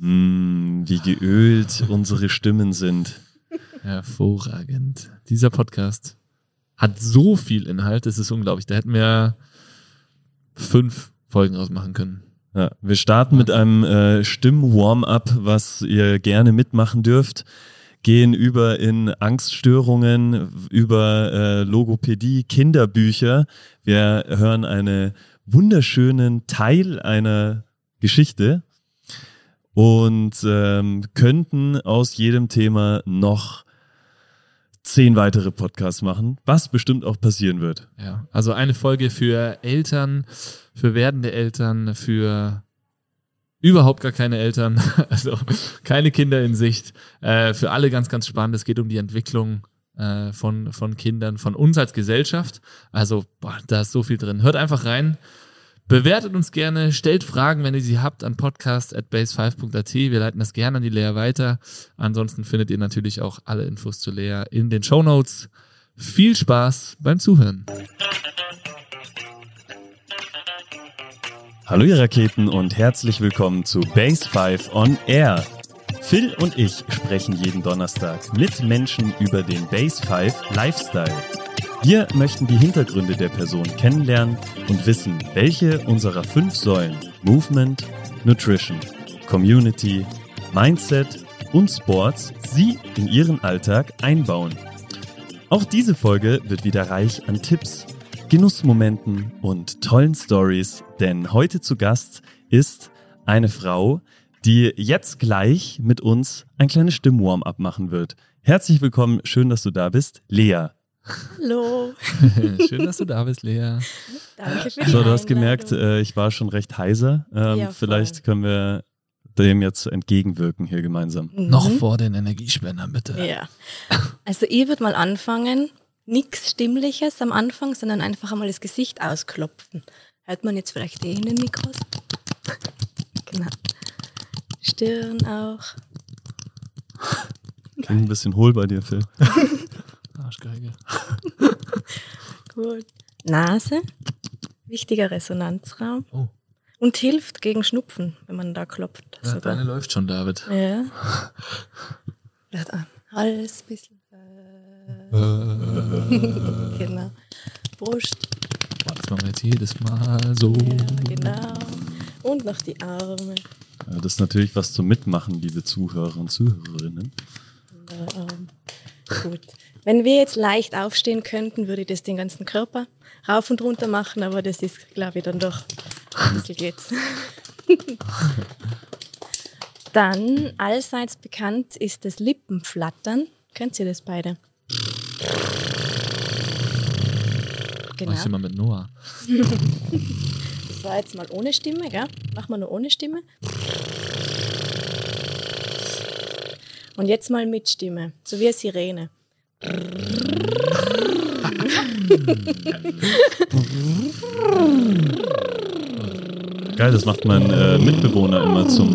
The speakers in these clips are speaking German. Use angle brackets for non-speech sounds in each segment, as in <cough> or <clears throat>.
Mm, wie geölt unsere Stimmen sind. Hervorragend. Dieser Podcast hat so viel Inhalt, es ist unglaublich. Da hätten wir fünf Folgen ausmachen können. Ja, wir starten mit einem äh, Stimm-Warm-up, was ihr gerne mitmachen dürft. Gehen über in Angststörungen, über äh, Logopädie, Kinderbücher. Wir hören einen wunderschönen Teil einer Geschichte und ähm, könnten aus jedem Thema noch zehn weitere Podcasts machen, was bestimmt auch passieren wird. Ja, also eine Folge für Eltern, für werdende Eltern, für überhaupt gar keine Eltern, <laughs> also keine Kinder in Sicht. Äh, für alle ganz, ganz spannend. Es geht um die Entwicklung äh, von, von Kindern, von uns als Gesellschaft. Also, boah, da ist so viel drin. Hört einfach rein. Bewertet uns gerne, stellt Fragen, wenn ihr sie habt, an podcast.base5.at. Wir leiten das gerne an die Lea weiter. Ansonsten findet ihr natürlich auch alle Infos zu Lea in den Show Notes. Viel Spaß beim Zuhören. Hallo ihr Raketen und herzlich willkommen zu Base 5 on Air. Phil und ich sprechen jeden Donnerstag mit Menschen über den Base 5 Lifestyle. Wir möchten die Hintergründe der Person kennenlernen und wissen, welche unserer fünf Säulen Movement, Nutrition, Community, Mindset und Sports sie in ihren Alltag einbauen. Auch diese Folge wird wieder reich an Tipps, Genussmomenten und tollen Stories, denn heute zu Gast ist eine Frau, die jetzt gleich mit uns ein kleines Stimmwarm-up machen wird. Herzlich willkommen, schön, dass du da bist, Lea. Hallo. <laughs> Schön, dass du da bist, Lea. Danke für die So, du hast gemerkt, äh, ich war schon recht heiser. Ähm, Ja, vielleicht können wir dem jetzt entgegenwirken hier gemeinsam. Mhm. Noch vor den Energiespendern, bitte. Ja. Also ich würde mal anfangen, nichts Stimmliches am Anfang, sondern einfach einmal das Gesicht ausklopfen. Hört man jetzt vielleicht eh in den Mikros? Genau. Stirn auch. Klingt ein bisschen hohl bei dir, Phil. <laughs> Arschgeige. <laughs> Gut. Nase. Wichtiger Resonanzraum. Oh, Und hilft gegen Schnupfen, wenn man da klopft. ja, sogar. deine läuft schon, David. Ja. <laughs> Vielleicht an. Hals ein bisschen. <laughs> Genau. Brust. Boah, das machen wir jetzt jedes Mal so. Ja, genau. Und noch die Arme. Ja, das ist natürlich was zum Mitmachen, liebe Zuhörer und Zuhörerinnen. Ähm, gut. Wenn wir jetzt leicht aufstehen könnten, würde ich das den ganzen Körper rauf und runter machen, aber das ist, glaube ich, dann doch ein bisschen geht's. <laughs> Dann allseits bekannt ist das Lippenflattern. Kennt ihr das beide? Mach ich Genau. immer mit Noah. <laughs> Das war jetzt mal ohne Stimme, gell? Machen wir nur ohne Stimme. Und jetzt mal mit Stimme, so wie eine Sirene. Geil, das macht mein äh, Mitbewohner immer zum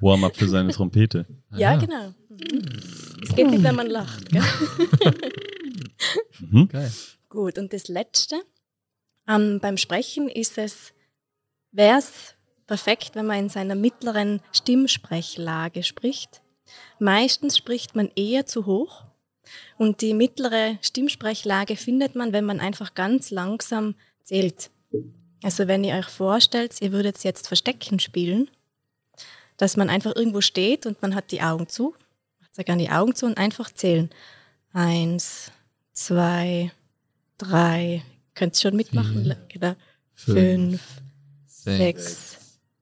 Warm-up für seine Trompete. Ja, genau. Es geht nicht, wenn man lacht. Gell? Mhm. Geil. Gut, und das Letzte, ähm, beim Sprechen ist es, wäre es perfekt, wenn man in seiner mittleren Stimmsprechlage spricht. Meistens spricht man eher zu hoch und die mittlere Stimmsprechlage findet man, wenn man einfach ganz langsam zählt. Also wenn ihr euch vorstellt, ihr würdet jetzt Verstecken spielen, dass man einfach irgendwo steht und man hat die Augen zu, macht sehr gerne die Augen zu und einfach zählen. Eins, zwei, drei, könnt ihr schon mitmachen, Vier, genau. Fünf, Fünf, sechs, sechs,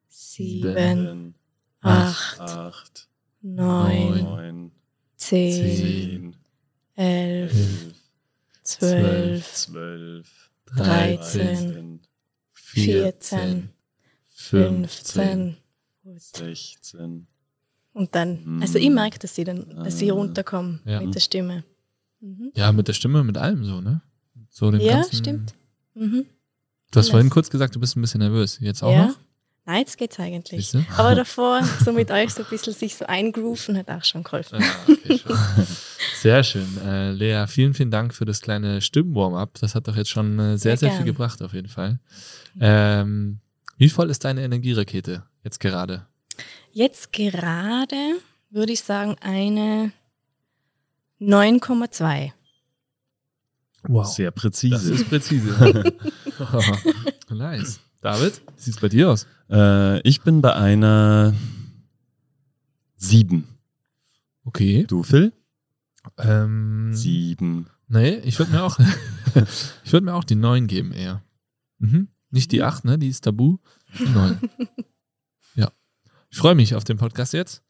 sieben, Sieben, acht, acht, neun, neun, zehn, zehn, elf, elf, zwölf, zwölf, dreizehn, vierzehn, fünfzehn. Sechzehn. Und dann, Mm. also ich merke, dass sie dann, dass sie Ah. runterkommen Ja. mit der Stimme. Mhm. Ja, mit der Stimme, mit allem so, ne? So den Ja, ganzen, stimmt. Mhm. Du hast Alles. vorhin kurz gesagt, du bist ein bisschen nervös. Jetzt auch Ja. noch? Nein, jetzt geht's eigentlich. Aber davor, so mit euch so ein bisschen sich so eingrooven, hat auch schon geholfen. Ja, okay, schon. Sehr schön. Äh, Lea, vielen, vielen Dank für das kleine Stimmwarm-up. Das hat doch jetzt schon äh, sehr, Sehr sehr viel gebracht, auf jeden Fall. Ähm, Wie voll ist deine Energierakete jetzt gerade? Jetzt gerade würde ich sagen eine 9,2. Wow. Sehr Das präzise. ist präzise. <laughs> <laughs> nice. David, wie sieht's bei dir aus? Äh, ich bin bei einer 7. Okay. Du, Phil? Ähm, 7. Nee, ich würde mir auch, <laughs> ich würde mir auch die 9 geben eher. Mhm. Nicht die 8, ne? Die ist tabu. Die 9. <laughs> ja. Ich freue mich auf den Podcast jetzt.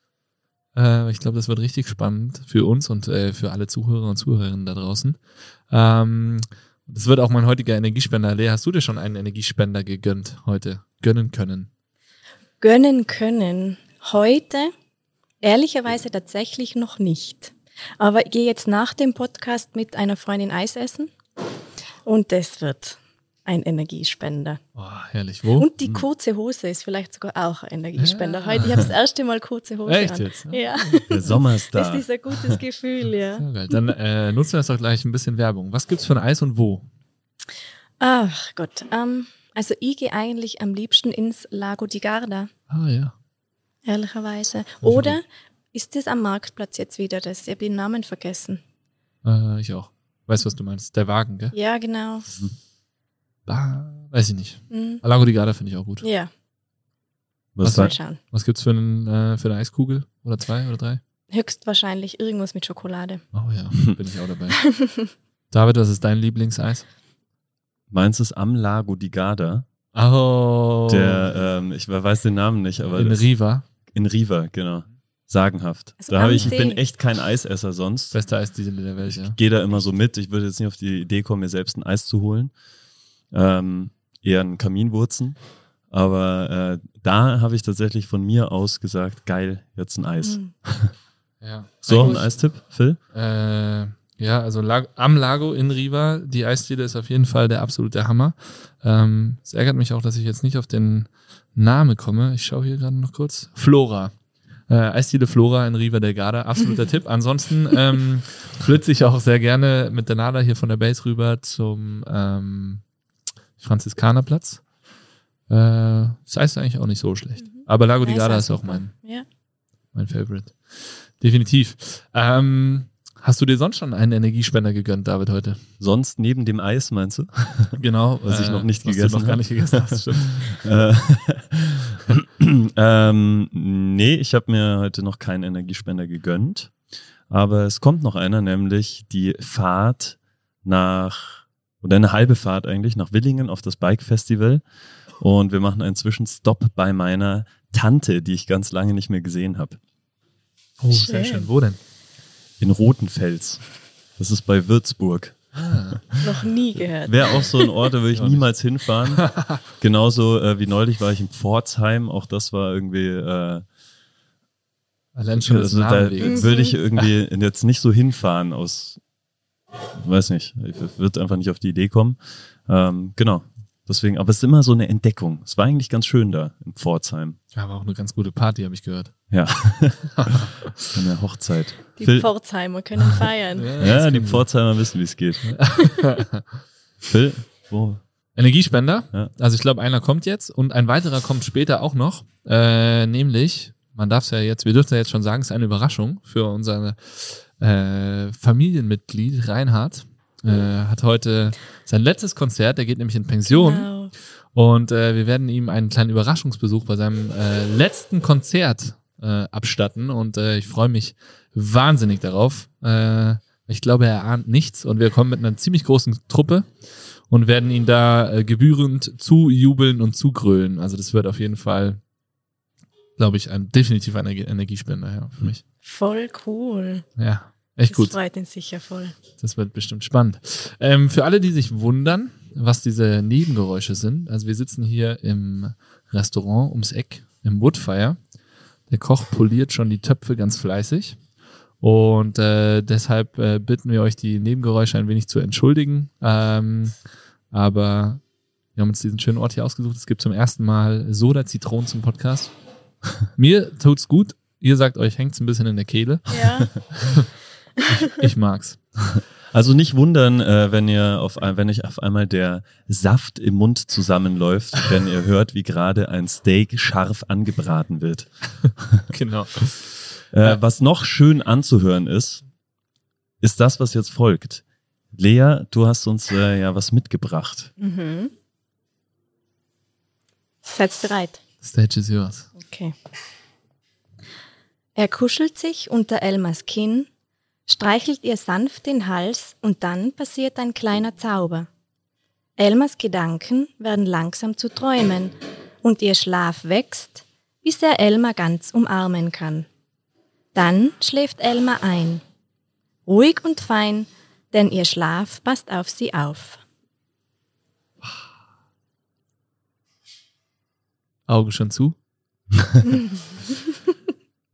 Äh, ich glaube, das wird richtig spannend für uns und äh, für alle Zuhörer und Zuhörerinnen da draußen. Ähm, das wird auch mein heutiger Energiespender. Lea, hast du dir schon einen Energiespender gegönnt heute? Gönnen können? Gönnen können. Heute ehrlicherweise tatsächlich noch nicht. Aber ich gehe jetzt nach dem Podcast mit einer Freundin Eis essen und das wird ein Energiespender. Oh, herrlich. Wo? Und die kurze Hose ist vielleicht sogar auch ein Energiespender. Ja. Heute, ich habe das erste Mal kurze Hose Echt an. jetzt? Ja, <laughs> Der Sommer ist das da. ist ein gutes Gefühl, ja. Dann äh, nutzen wir das doch gleich ein bisschen Werbung. Was gibt's für ein Eis und wo? Ach Gott, ähm, also ich gehe eigentlich am liebsten ins Lago di Garda, Ah ja. ehrlicherweise. Oder ist das am Marktplatz jetzt wieder das? Ich habe den Namen vergessen. Äh, ich auch. Weißt was du meinst? Der Wagen, gell? Ja, genau. Ah, weiß ich nicht. Hm. Lago di Garda finde ich auch gut. Ja, Was sagt, schauen. Was gibt's für, einen, äh, für eine Eiskugel? Oder zwei oder drei? Höchstwahrscheinlich irgendwas mit Schokolade. Oh ja, <laughs> bin ich auch dabei. <laughs> David, was ist dein Lieblingseis? meins ist am Lago di Garda. Oh. Der, ähm, ich weiß den Namen nicht, aber in das- Riva. in Riva, genau. Sagenhaft. Also da ich, ich bin echt kein Eisesser sonst. Beste Eisdiele der Welt, ja. Ich gehe da immer so mit. Ich würde jetzt nicht auf die Idee kommen, mir selbst ein Eis zu holen. Ähm, eher einen Kaminwurzen. Aber äh, da habe ich tatsächlich von mir aus gesagt, geil, jetzt ein Eis. Hm. <laughs> ja. So, ein. Eistipp, Phil? Äh, ja, also am Lago in Riva, die Eisdiele ist auf jeden Fall der absolute Hammer. Ähm, es ärgert mich auch, dass ich jetzt nicht auf den Namen komme. Ich schaue hier gerade noch kurz. Flora. Äh, Eisdiele Flora in Riva del Garda, absoluter <laughs> Tipp. Ansonsten ähm, flitze ich auch sehr gerne mit der Nada hier von der Base rüber zum ähm, Franziskanerplatz. Äh, das Eis ist eigentlich auch nicht so schlecht. Aber Lago di Garda ist auch mein, Ja. mein Favorite. Definitiv. Ähm, hast du dir sonst schon einen Energiespender gegönnt, David, heute? Sonst neben dem Eis, meinst du? <laughs> Genau. Was ich noch nicht was gegessen du noch gar nicht gegessen hast, stimmt. <laughs> Äh, <clears throat> ähm, nee, ich habe mir heute noch keinen Energiespender gegönnt. Aber es kommt noch einer, nämlich die Fahrt nach, oder eine halbe Fahrt eigentlich, nach Willingen auf das Bike Festival. Und wir machen einen Zwischenstopp bei meiner Tante, die ich ganz lange nicht mehr gesehen habe. Oh, sehr Schön. schön. Wo denn? In Rotenfels. Das ist bei Würzburg. Ah, Noch nie gehört. Wäre auch so ein Ort, da würde ich niemals hinfahren. <laughs> Genauso äh, wie neulich war ich in Pforzheim. Auch das war irgendwie, äh, allein schon das also da würde ich irgendwie jetzt nicht so hinfahren aus, weiß nicht, ich würde einfach nicht auf die Idee kommen. Ähm, genau. Deswegen, aber es ist immer so eine Entdeckung. Es war eigentlich ganz schön da in Pforzheim. Ja, war auch eine ganz gute Party, habe ich gehört. Ja. <laughs> Eine Hochzeit. Die Phil, Pforzheimer können feiern. <laughs> ja, die Pforzheimer wissen, wie es geht. <laughs> Phil, wo? Energiespender. Ja. Also ich glaube, einer kommt jetzt und ein weiterer kommt später auch noch. Äh, nämlich, man darf es ja jetzt, wir dürfen ja jetzt schon sagen, es ist eine Überraschung für unser äh, Familienmitglied Reinhard. Äh, hat heute sein letztes Konzert, der geht nämlich in Pension. Genau. Und äh, wir werden ihm einen kleinen Überraschungsbesuch bei seinem äh, letzten Konzert äh, abstatten. Und äh, ich freue mich wahnsinnig darauf. Äh, ich glaube, er ahnt nichts. Und wir kommen mit einer ziemlich großen Truppe und werden ihn da äh, gebührend zujubeln und zugrölen. Also das wird auf jeden Fall, glaube ich, ein definitiv ein Energie- Energiespender ja, für mich. Voll cool. Ja, echt Das gut. freut ihn sicher voll. Das wird bestimmt spannend. Ähm, für alle, die sich wundern, was diese Nebengeräusche sind, also wir sitzen hier im Restaurant ums Eck im Woodfire. Der Koch poliert schon die Töpfe ganz fleißig. Und äh, deshalb äh, bitten wir euch, die Nebengeräusche ein wenig zu entschuldigen. Ähm, aber wir haben uns diesen schönen Ort hier ausgesucht. Es gibt zum ersten Mal Soda Zitronen zum Podcast. <laughs> Mir tut's gut. Ihr sagt euch, hängt's ein bisschen in der Kehle. Ja. <laughs> Ich, ich mag's. Also nicht wundern, äh, wenn ihr auf wenn euch auf einmal der Saft im Mund zusammenläuft, wenn ihr hört, wie gerade ein Steak scharf angebraten wird. Genau. Äh, was noch schön anzuhören ist, ist das, was jetzt folgt. Lea, du hast uns äh, ja was mitgebracht. Mhm. Seid bereit? Stage is yours. Okay. Er kuschelt sich unter Elmas Kinn, streichelt ihr sanft den Hals und dann passiert ein kleiner Zauber. Elmas Gedanken werden langsam zu Träumen und ihr Schlaf wächst, bis er Elma ganz umarmen kann. Dann schläft Elma ein. Ruhig und fein, denn ihr Schlaf passt auf sie auf. Augen schon zu. <laughs>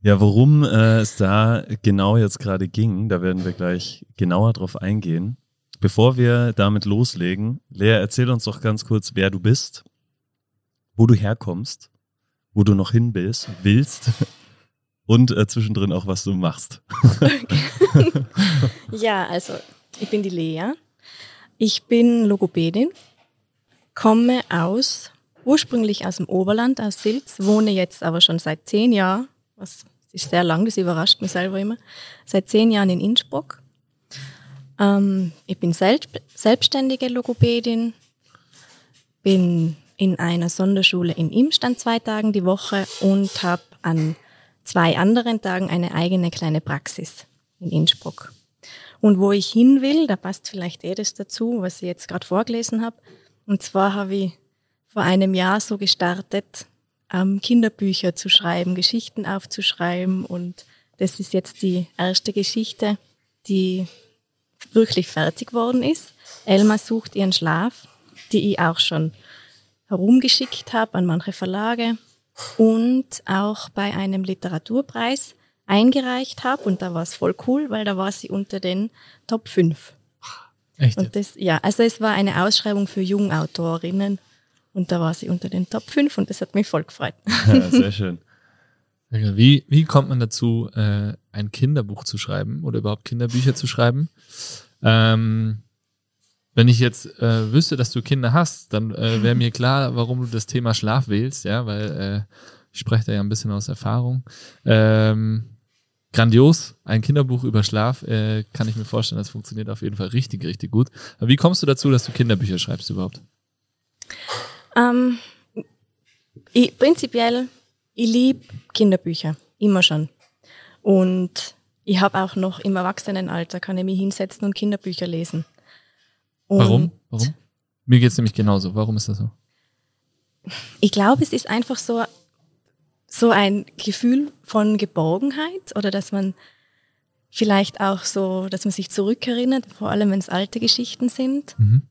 Ja, worum äh, es da genau jetzt gerade ging, da werden wir gleich genauer drauf eingehen. Bevor wir damit loslegen, Lea, erzähl uns doch ganz kurz, wer du bist, wo du herkommst, wo du noch hin bist, willst <laughs> und äh, zwischendrin auch, was du machst. <laughs> Ja, also ich bin die Lea. Ich bin Logopädin, komme aus, ursprünglich aus dem Oberland, aus Silz, wohne jetzt aber schon seit zehn Jahren, was ist sehr lang, das überrascht mich selber immer, seit zehn Jahren in Innsbruck. Ähm, ich bin selbst, selbstständige Logopädin, bin in einer Sonderschule in Imstand zwei Tagen die Woche und habe an zwei anderen Tagen eine eigene kleine Praxis in Innsbruck. Und wo ich hin will, da passt vielleicht eh das dazu, was ich jetzt gerade vorgelesen habe. Und zwar habe ich vor einem Jahr so gestartet, ähm, Kinderbücher zu schreiben, Geschichten aufzuschreiben. Und das ist jetzt die erste Geschichte, die wirklich fertig worden ist. Elma sucht ihren Schlaf, die ich auch schon herumgeschickt habe an manche Verlage und auch bei einem Literaturpreis eingereicht habe. Und da war es voll cool, weil da war sie unter den Top 5. Echt? Und das, ja, also es war eine Ausschreibung für Jungautorinnen und da war sie unter den Top 5 und das hat mich voll gefreut. <laughs> Ja, <laughs> sehr schön. Wie, wie kommt man dazu, äh, ein Kinderbuch zu schreiben oder überhaupt Kinderbücher zu schreiben? Ähm, wenn ich jetzt äh, wüsste, dass du Kinder hast, dann äh, wäre mir klar, warum du das Thema Schlaf wählst, ja, weil äh, ich spreche da ja ein bisschen aus Erfahrung. Ähm, grandios, ein Kinderbuch über Schlaf, äh, kann ich mir vorstellen, das funktioniert auf jeden Fall richtig, richtig gut. Aber wie kommst du dazu, dass du Kinderbücher schreibst überhaupt? Ähm, ich, prinzipiell, ich liebe Kinderbücher, immer schon. Und ich habe auch noch im Erwachsenenalter, kann ich mich hinsetzen und Kinderbücher lesen. Und Warum? Warum? Mir geht's nämlich genauso. Warum ist das so? Ich glaube, es ist einfach so, so ein Gefühl von Geborgenheit oder dass man vielleicht auch so, dass man sich zurückerinnert, vor allem wenn es alte Geschichten sind. Mhm.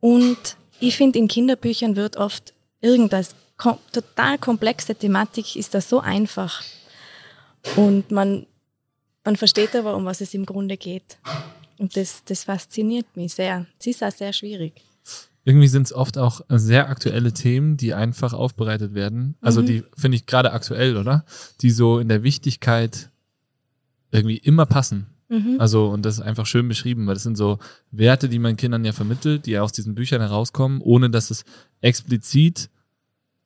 Und ich finde, in Kinderbüchern wird oft irgendwas kom total komplexe Thematik ist das so einfach. Und man, man versteht aber, um was es im Grunde geht. Und das, das fasziniert mich sehr. Es ist auch sehr schwierig. Irgendwie sind es oft auch sehr aktuelle Themen, die einfach aufbereitet werden. Also Mhm. die finde ich gerade aktuell, oder? Die so in der Wichtigkeit irgendwie immer passen. Mhm. Also, und das ist einfach schön beschrieben, weil das sind so Werte, die man Kindern ja vermittelt, die aus diesen Büchern herauskommen, ohne dass es explizit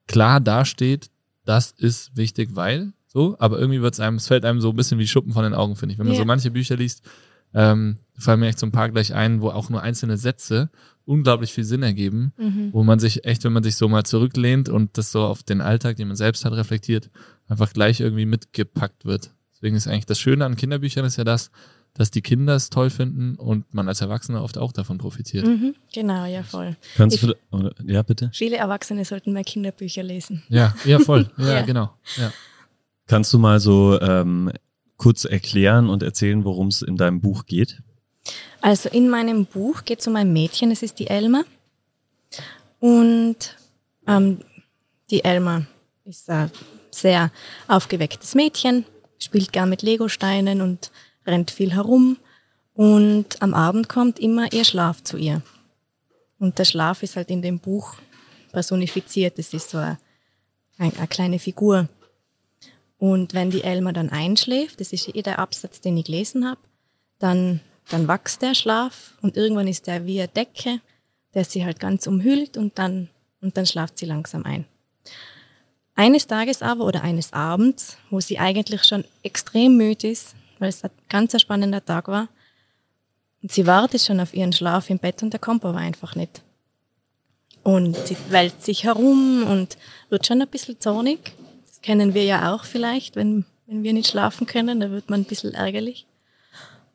klar dasteht, das ist wichtig, weil so, aber irgendwie wird es einem, es fällt einem so ein bisschen wie Schuppen von den Augen, finde ich. Wenn man Ja. so manche Bücher liest, ähm, fallen mir echt so ein paar gleich ein, wo auch nur einzelne Sätze unglaublich viel Sinn ergeben, Mhm. wo man sich echt, wenn man sich so mal zurücklehnt und das so auf den Alltag, den man selbst hat, reflektiert, einfach gleich irgendwie mitgepackt wird. Deswegen ist eigentlich das Schöne an Kinderbüchern ist ja das, dass die Kinder es toll finden und man als Erwachsener oft auch davon profitiert. Mhm. Genau, ja voll. Kannst Ich- du, oder, ja, bitte. Viele Erwachsene sollten mehr Kinderbücher lesen. Ja, ja, voll. <laughs> Ja, Ja. genau. Ja. Kannst du mal so ähm, kurz erklären und erzählen, worum es in deinem Buch geht? Also in meinem Buch geht es um ein Mädchen, es ist die Elma. Und ähm, die Elma ist ein sehr aufgewecktes Mädchen, spielt gern mit Legosteinen und rennt viel herum. Und am Abend kommt immer ihr Schlaf zu ihr. Und der Schlaf ist halt in dem Buch personifiziert. Es ist so eine, eine kleine Figur. Und wenn die Elma dann einschläft, das ist eh der Absatz, den ich gelesen habe, dann, dann wächst der Schlaf und irgendwann ist der wie eine Decke, der sie halt ganz umhüllt und dann, und dann schlaft sie langsam ein. Eines Tages aber oder eines Abends, wo sie eigentlich schon extrem müde ist, weil es ein ganz spannender Tag war, und sie wartet schon auf ihren Schlaf im Bett und der kommt aber einfach nicht. Und sie wälzt sich herum und wird schon ein bisschen zornig. Das kennen wir ja auch vielleicht, wenn, wenn wir nicht schlafen können, da wird man ein bisschen ärgerlich.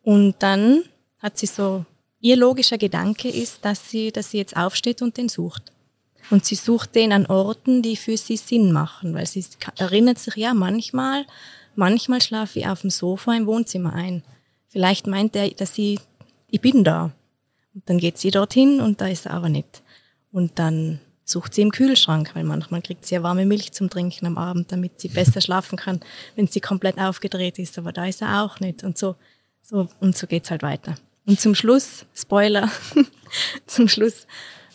Und dann hat sie so, ihr logischer Gedanke ist, dass sie, dass sie jetzt aufsteht und den sucht. Und sie sucht den an Orten, die für sie Sinn machen, weil sie erinnert sich, ja, manchmal, manchmal schlafe ich auf dem Sofa im Wohnzimmer ein. Vielleicht meint er, dass sie, ich bin da. Und dann geht sie dorthin und da ist er aber nicht. Und dann sucht sie im Kühlschrank, weil manchmal kriegt sie ja warme Milch zum Trinken am Abend, damit sie besser schlafen kann, wenn sie komplett aufgedreht ist. Aber da ist er auch nicht. Und so, so, und so geht's halt weiter. Und zum Schluss, Spoiler, <laughs> zum Schluss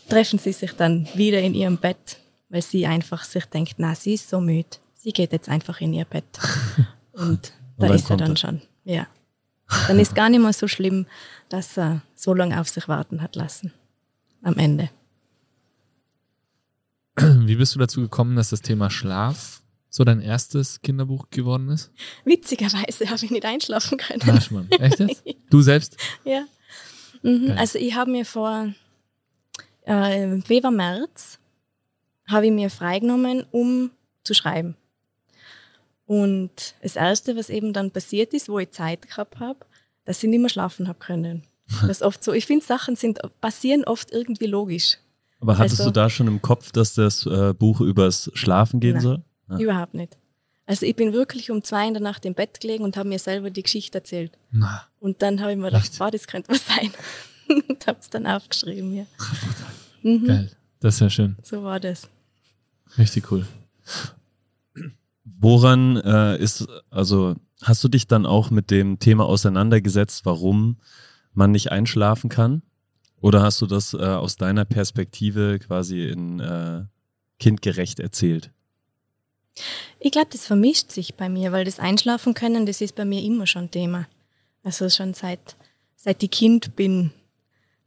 treffen sie sich dann wieder in ihrem Bett, weil sie einfach sich denkt, na, sie ist so müde. Sie geht jetzt einfach in ihr Bett. <laughs> Und da ist er dann er. schon. Ja. Dann ist gar nicht mehr so schlimm, dass er so lange auf sich warten hat lassen. Am Ende. Wie bist du dazu gekommen, dass das Thema Schlaf so dein erstes Kinderbuch geworden ist? Witzigerweise habe ich nicht einschlafen können. Ach, Mann. Echt jetzt? <laughs> Du selbst? Ja. Mhm. Also ich habe mir vor äh, Februar, März habe ich mir freigenommen, um zu schreiben. Und das Erste, was eben dann passiert ist, wo ich Zeit gehabt habe, dass ich nicht mehr schlafen habe können. <laughs> Das ist oft so. Ich finde, Sachen sind, passieren oft irgendwie logisch. Aber hattest also, du da schon im Kopf, dass das äh, Buch übers Schlafen gehen nein, soll? Ja. Überhaupt nicht. Also ich bin wirklich um zwei in der Nacht im Bett gelegen und habe mir selber die Geschichte erzählt. Na, und dann habe ich mir gedacht, wow, das könnte was sein. <laughs> und habe es dann aufgeschrieben, ja. Mhm. Geil, das ist ja schön. So war das. Richtig cool. Woran äh, ist, also hast du dich dann auch mit dem Thema auseinandergesetzt, warum man nicht einschlafen kann? Oder hast du das äh, aus deiner Perspektive quasi in äh, kindgerecht erzählt? Ich glaube, das vermischt sich bei mir, weil das Einschlafen können, das ist bei mir immer schon Thema. Also schon seit, seit ich Kind bin,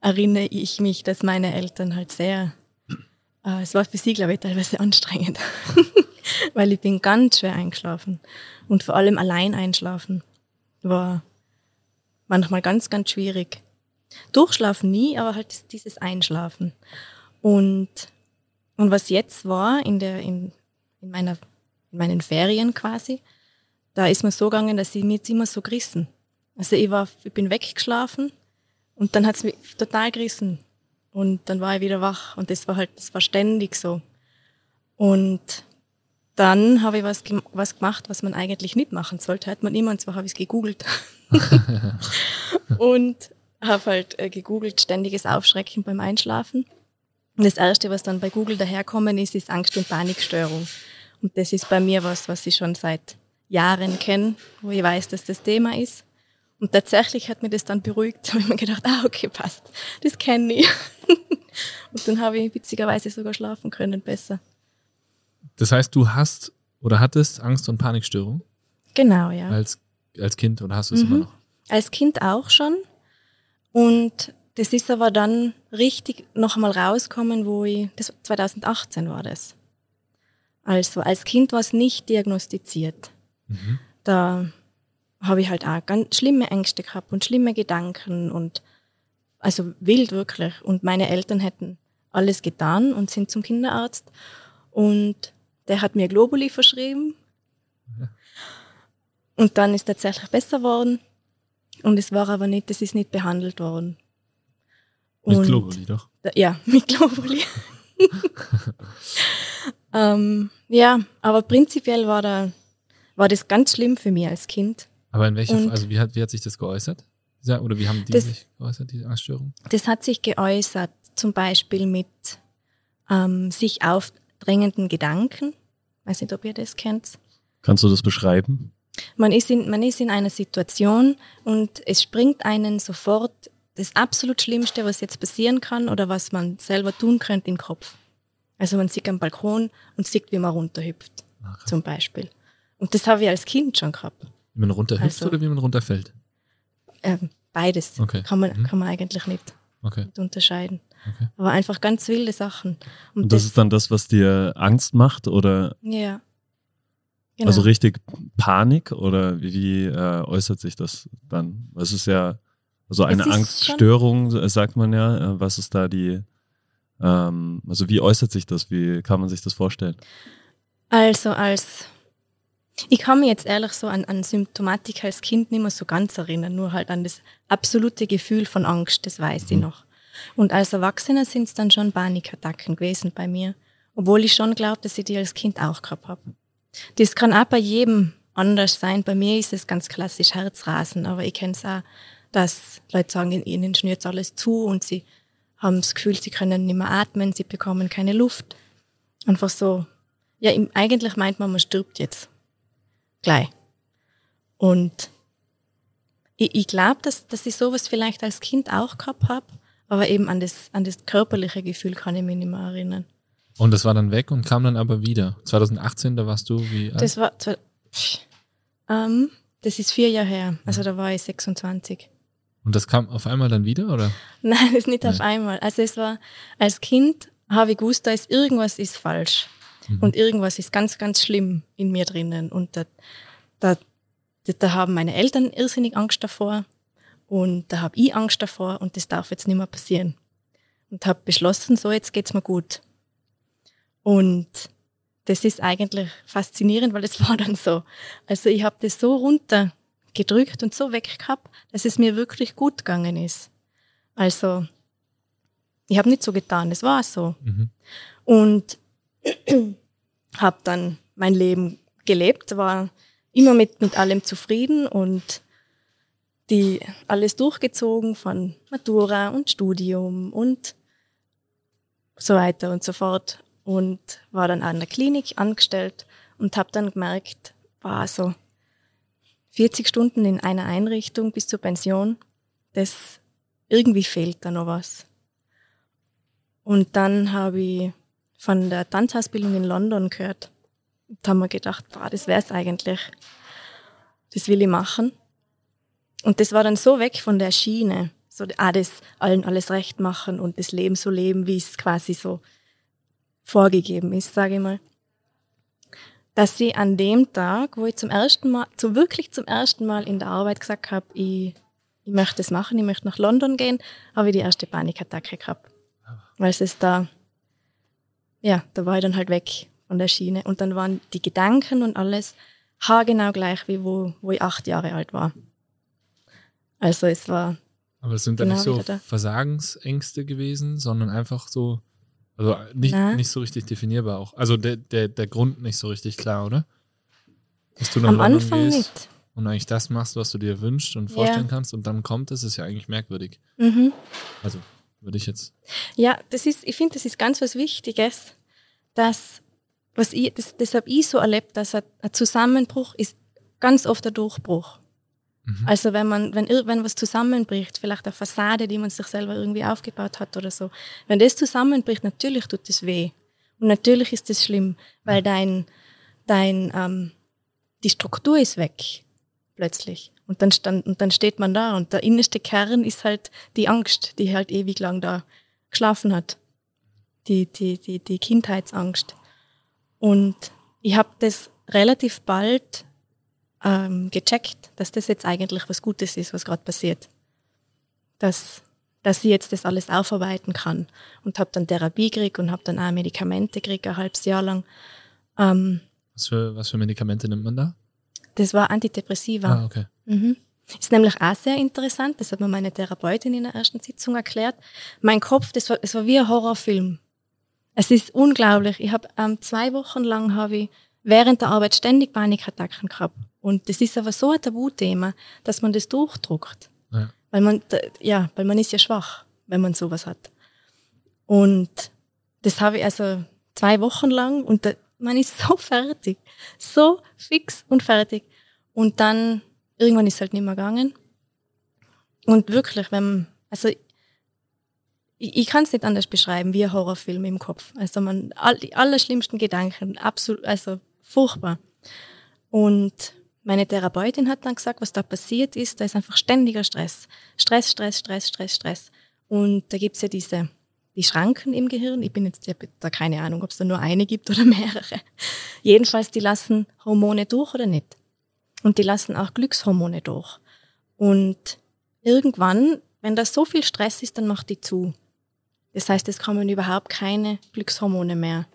erinnere ich mich, dass meine Eltern halt sehr, es war für sie, glaube ich, teilweise anstrengend, <laughs> weil ich bin ganz schwer eingeschlafen und vor allem allein einschlafen war manchmal ganz, ganz schwierig. Durchschlafen nie, aber halt dieses Einschlafen. Und, und was jetzt war in, der, in, in, meiner, in meinen Ferien quasi, da ist mir so gegangen, dass ich mir jetzt immer so gerissen. Also ich, war, ich bin weggeschlafen und dann hat es mich total gerissen. Und dann war ich wieder wach und das war halt, das war ständig so. Und dann habe ich was, was gemacht, was man eigentlich nicht machen sollte. Hat man immer, und zwar habe ich es gegoogelt. <laughs> und habe halt äh, gegoogelt, ständiges Aufschrecken beim Einschlafen. Und das Erste, was dann bei Google daherkommen ist, ist Angst- und Panikstörung. Und das ist bei mir was, was ich schon seit Jahren kenne, wo ich weiß, dass das Thema ist. Und tatsächlich hat mir das dann beruhigt, <laughs> habe ich mir gedacht, ah, okay, passt, das kenne ich. <laughs> und dann habe ich witzigerweise sogar schlafen können besser. Das heißt, du hast oder hattest Angst- und Panikstörung? Genau, ja. Als, als Kind oder hast du es mhm. immer noch? Als Kind auch schon. Und das ist aber dann richtig noch einmal rausgekommen, wo ich, das 2018 war das. Also als Kind war es nicht diagnostiziert. Mhm. Da habe ich halt auch ganz schlimme Ängste gehabt und schlimme Gedanken und also wild wirklich. Und meine Eltern hätten alles getan und sind zum Kinderarzt und der hat mir Globuli verschrieben. Ja. Und dann ist tatsächlich besser worden. Und es war aber nicht, das ist nicht behandelt worden. Mit und, Globuli doch? Ja, <laughs> mit Globuli. <laughs> ähm, ja, aber prinzipiell war, da, war das ganz schlimm für mich als Kind. Aber in welcher, also wie hat, wie hat sich das geäußert? Oder wie haben die das, sich geäußert, diese Angststörung? Das hat sich geäußert, zum Beispiel mit ähm, sich aufdrängenden Gedanken. Weiß nicht, ob ihr das kennt. Kannst du das beschreiben? Man ist, in, man ist in einer Situation und es springt einen sofort das absolut Schlimmste, was jetzt passieren kann oder was man selber tun könnte, im Kopf. Also man sieht am Balkon und sieht, wie man runterhüpft, okay. zum Beispiel. Und das habe ich als Kind schon gehabt. Wie man runterhüpft also, oder wie man runterfällt? Ähm, beides. Okay. Kann, man, Mhm. kann man eigentlich nicht, Okay. nicht unterscheiden. Okay. Aber einfach ganz wilde Sachen. Und, Und das ist dann das, was dir Angst macht oder ja. Genau. also richtig Panik oder wie äh, äußert sich das dann? Was ist ja also eine Es Angststörung, äh, sagt man ja. Äh, Was ist da die, ähm, also wie äußert sich das? Wie kann man sich das vorstellen? Also als ich kann mich jetzt ehrlich so an, an Symptomatik als Kind nicht mehr so ganz erinnern, nur halt an das absolute Gefühl von Angst, das weiß ich Mhm. noch. Und als Erwachsener sind es dann schon Panikattacken gewesen bei mir, obwohl ich schon glaube, dass ich die als Kind auch gehabt habe. Das kann auch bei jedem anders sein. Bei mir ist es ganz klassisch Herzrasen, aber ich kenne es auch, dass Leute sagen, ihnen schnürt alles zu und sie haben das Gefühl, sie können nicht mehr atmen, sie bekommen keine Luft. Einfach so. Ja, eigentlich meint man, man stirbt jetzt. Gleich. Und ich, ich glaube, dass, dass ich sowas vielleicht als Kind auch gehabt habe, aber eben an das, an das körperliche Gefühl kann ich mich nicht mehr erinnern. Und das war dann weg und kam dann aber wieder. 2018, da warst du wie alt? Das war, pff, ähm, das ist vier Jahre her, also da war ich 26. Und das kam auf einmal dann wieder, oder? <laughs> Nein, das ist nicht auf Nee. einmal. Also es war, als Kind habe ich gewusst, da ist irgendwas ist falsch. Mhm. Und irgendwas ist ganz, ganz schlimm in mir drinnen. Und da, da, da, haben meine Eltern irrsinnig Angst davor. Und da habe ich Angst davor und das darf jetzt nicht mehr passieren. Und habe beschlossen, so jetzt geht's mir gut. Und das ist eigentlich faszinierend, weil es <laughs> war dann so. Also ich habe das so runtergedrückt und so weg gehabt, dass es mir wirklich gut gegangen ist. Also ich habe nicht so getan, es war so. Mhm. Und habe dann mein Leben gelebt, war immer mit, mit allem zufrieden und die alles durchgezogen von Matura und Studium und so weiter und so fort und war dann an der Klinik angestellt und habe dann gemerkt, war so 40 Stunden in einer Einrichtung bis zur Pension, das irgendwie fehlt da noch was. Und dann habe ich von der Tanzausbildung in London gehört. Und haben wir gedacht, boah, das wär's eigentlich. Das will ich machen. Und das war dann so weg von der Schiene. So, ah, das allen alles recht machen und das Leben so leben, wie es quasi so vorgegeben ist, sage ich mal. Dass ich an dem Tag, wo ich zum ersten Mal, so wirklich zum ersten Mal in der Arbeit gesagt habe, ich, ich möchte das machen, ich möchte nach London gehen, habe ich die erste Panikattacke gehabt. Weil es ist da, ja, da war ich dann halt weg von der Schiene. Und dann waren die Gedanken und alles haargenau gleich, wie wo, wo ich acht Jahre alt war. Also es war, Aber es sind dann Genau nicht so wieder da. Versagensängste gewesen, sondern einfach so, also nicht, Na? nicht so richtig definierbar auch. Also der, der, der Grund nicht so richtig klar, oder? Dass du nach am London Anfang gehst nicht. und eigentlich das machst, was du dir wünschst und Ja. vorstellen kannst und dann kommt es, ist ja eigentlich merkwürdig. Mhm. Also würde ich jetzt. Ja, das ist, ich finde, das ist ganz was Wichtiges, dass, was ich, das, das habe ich so erlebt, dass ein, ein Zusammenbruch ist ganz oft ein Durchbruch. Mhm. Also wenn man, wenn, wenn was zusammenbricht, vielleicht eine Fassade, die man sich selber irgendwie aufgebaut hat oder so, wenn das zusammenbricht, natürlich tut es weh. Und natürlich ist das schlimm, weil dein, dein, ähm, die Struktur ist weg, plötzlich. Und dann, stand, und dann steht man da und der innerste Kern ist halt die Angst, die halt ewig lang da geschlafen hat. Die, die, die, die Kindheitsangst. Und ich habe das relativ bald ähm, gecheckt, dass das jetzt eigentlich was Gutes ist, was gerade passiert. Dass, dass ich jetzt das alles aufarbeiten kann. Und habe dann Therapie gekriegt und habe dann auch Medikamente gekriegt, ein halbes Jahr lang. Ähm, Was für, was für Medikamente nimmt man da? das war Antidepressiva. Ah, okay. Mhm. Ist nämlich auch sehr interessant, das hat mir meine Therapeutin in der ersten Sitzung erklärt. Mein Kopf, das war, das war wie ein Horrorfilm. Es ist unglaublich. Ich habe ähm, zwei Wochen lang habe ich während der Arbeit ständig Panikattacken gehabt. Und das ist aber so ein Tabuthema, dass man das durchdruckt. Ja. Weil man, ja, weil man ist ja schwach, wenn man sowas hat. Und das habe ich also zwei Wochen lang und da, man ist so <laughs> fertig, so fix und fertig. Und dann irgendwann ist es halt nicht mehr gegangen. Und wirklich, wenn, also ich, ich kann es nicht anders beschreiben wie ein Horrorfilm im Kopf. Also man, all, die allerschlimmsten Gedanken, absolut, also furchtbar. Und meine Therapeutin hat dann gesagt, was da passiert ist, da ist einfach ständiger Stress. Stress, Stress, Stress, Stress, Stress. Und da gibt's ja diese die Schranken im Gehirn. Ich bin jetzt ich da keine Ahnung, ob es da nur eine gibt oder mehrere. <laughs> Jedenfalls, die lassen Hormone durch oder nicht. Und die lassen auch Glückshormone durch. Und irgendwann, wenn da so viel Stress ist, dann macht die zu. Das heißt, es kommen überhaupt keine Glückshormone mehr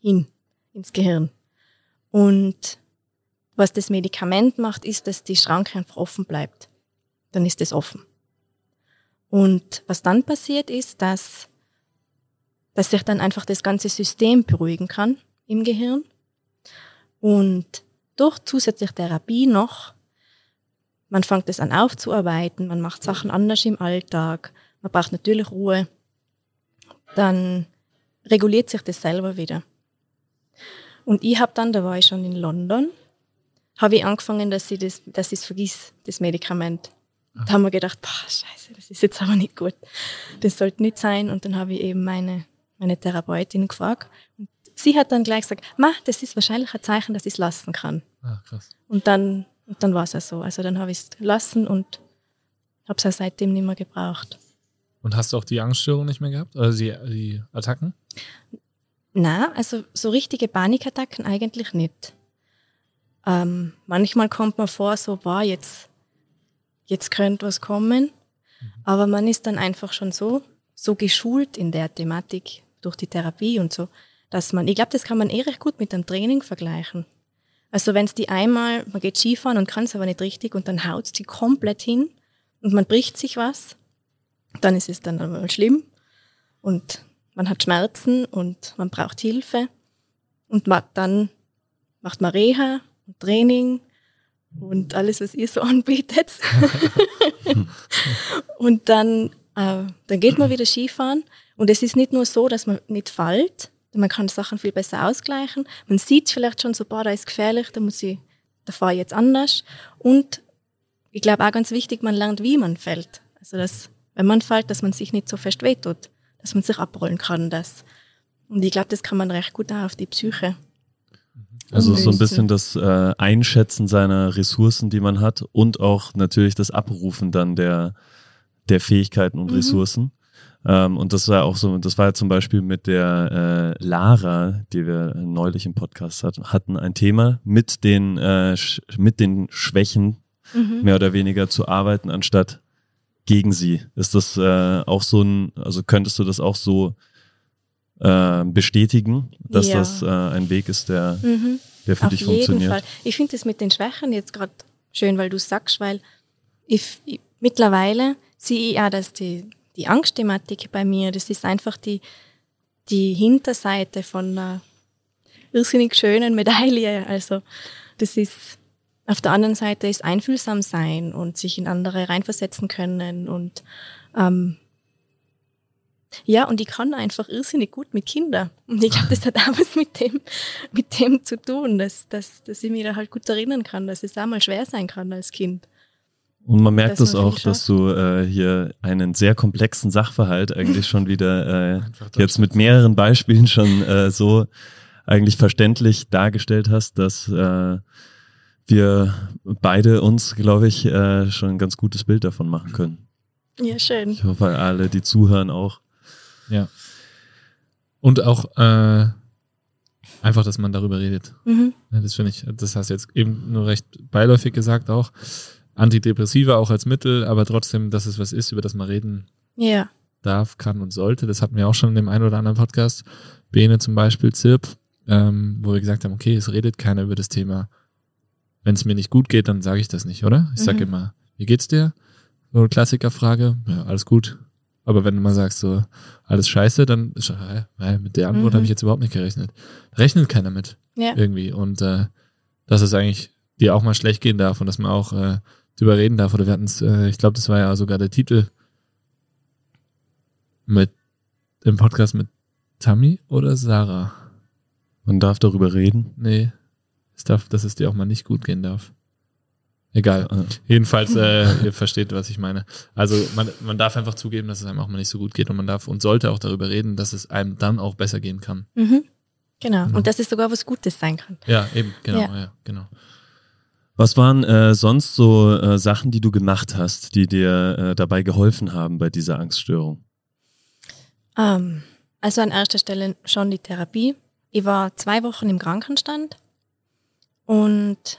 hin ins Gehirn. Und was das Medikament macht, ist, dass die Schranke einfach offen bleibt. Dann ist es offen. Und was dann passiert ist, dass, dass sich dann einfach das ganze System beruhigen kann im Gehirn. Und durch zusätzliche Therapie noch, man fängt es an aufzuarbeiten, man macht Sachen anders im Alltag, man braucht natürlich Ruhe, dann reguliert sich das selber wieder. Und ich habe dann, da war ich schon in London, habe ich angefangen, dass ich das, dass ich es vergiss, das Medikament. Da haben wir gedacht, boah, scheiße, das ist jetzt aber nicht gut. Das sollte nicht sein. Und dann habe ich eben meine, meine Therapeutin gefragt. Und sie hat dann gleich gesagt, ma, das ist wahrscheinlich ein Zeichen, dass ich es lassen kann. Ah, krass. Und dann, und dann war es ja so. Also dann habe ich es gelassen und habe es ja seitdem nicht mehr gebraucht. Und hast du auch die Angststörung nicht mehr gehabt? Also die, die Attacken? Na, also so richtige Panikattacken eigentlich nicht. Ähm, manchmal kommt man vor, so, war jetzt, jetzt könnte was kommen. Aber man ist dann einfach schon so, so geschult in der Thematik durch die Therapie und so, dass man, ich glaube, das kann man eh recht gut mit dem Training vergleichen. Also wenn es die einmal, man geht Skifahren und kann es aber nicht richtig und dann haut es die komplett hin und man bricht sich was, dann ist es dann einmal schlimm und man hat Schmerzen und man braucht Hilfe und man, dann macht man Reha und Training und alles, was ihr so <laughs> anbietet. und dann, äh, dann geht man wieder Skifahren und es ist nicht nur so, dass man nicht fällt, man kann Sachen viel besser ausgleichen. Man sieht vielleicht schon so, boah, da ist gefährlich, da muss ich, da fahre ich jetzt anders. Und ich glaube auch ganz wichtig, man lernt, wie man fällt. Also dass, wenn man fällt, dass man sich nicht so fest wehtut, dass man sich abrollen kann. Das. Und ich glaube, das kann man recht gut auch auf die Psyche. Also so ein bisschen das äh, Einschätzen seiner Ressourcen, die man hat und auch natürlich das Abrufen dann der, der Fähigkeiten und Mhm. Ressourcen. Ähm, und das war auch so, das war ja zum Beispiel mit der äh, Lara, die wir neulich im Podcast hat, hatten, ein Thema mit den, äh, mit den Schwächen Mhm. mehr oder weniger zu arbeiten, anstatt gegen sie. Ist das äh, auch so ein, also könntest du das auch so äh, bestätigen, dass Ja. das äh, ein Weg ist, der, Mhm. der für Auf dich jeden funktioniert? Fall. Ich finde das mit den Schwächen jetzt gerade schön, weil du sagst, weil ich, ich, mittlerweile sehe ich auch, dass die, die Angstthematik bei mir, das ist einfach die, die Hinterseite von einer irrsinnig schönen Medaille. Also das ist auf der anderen Seite ist einfühlsam sein und sich in andere reinversetzen können und ähm, ja, und ich kann einfach irrsinnig gut mit Kindern. Und ich glaube, das hat auch was mit dem, mit dem zu tun, dass, dass, dass ich mich da halt gut erinnern kann, dass es auch mal schwer sein kann als Kind. Und man merkt es man auch, dass du äh, hier einen sehr komplexen Sachverhalt eigentlich schon wieder <laughs> äh, jetzt mit mehreren Beispielen schon äh, so eigentlich verständlich dargestellt hast, dass äh, wir beide uns, glaube ich, äh, schon ein ganz gutes Bild davon machen können. Ja, schön. Ich hoffe, alle, die zuhören, auch. Ja. Und auch äh, einfach, dass man darüber redet. Mhm. Das finde ich, das hast du jetzt eben nur recht beiläufig gesagt auch. Antidepressiva auch als Mittel, aber trotzdem, dass es was ist, über das man reden Ja. darf, kann und sollte. Das hatten wir auch schon in dem einen oder anderen Podcast. Bene zum Beispiel, Zirp, ähm, wo wir gesagt haben, okay, es redet keiner über das Thema. Wenn es mir nicht gut geht, dann sage ich das nicht, oder? Ich sage Mhm. immer, wie geht's dir? So eine Klassikerfrage, ja, alles gut. Aber wenn du mal sagst, so, alles scheiße, dann ist, äh, mit der Antwort Mhm. habe ich jetzt überhaupt nicht gerechnet. Rechnet keiner mit Ja. irgendwie. Und äh, dass es eigentlich dir auch mal schlecht gehen darf und dass man auch äh, drüber reden darf. Oder wir hatten es, äh, ich glaube, das war ja sogar der Titel mit im Podcast mit Tammy oder Sarah. Man darf darüber reden. Nee, es darf, dass es dir auch mal nicht gut gehen darf. Egal. Äh, Jedenfalls, äh, <laughs> ihr versteht, was ich meine. Also man, man darf einfach zugeben, dass es einem auch mal nicht so gut geht und man darf und sollte auch darüber reden, dass es einem dann auch besser gehen kann. Mhm. Genau. Mhm. Und dass es sogar was Gutes sein kann. Ja, eben, genau, Ja. ja, genau. Was waren äh, sonst so äh, Sachen, die du gemacht hast, die dir äh, dabei geholfen haben bei dieser Angststörung? Ähm, also an erster Stelle schon die Therapie. Ich war zwei Wochen im Krankenstand und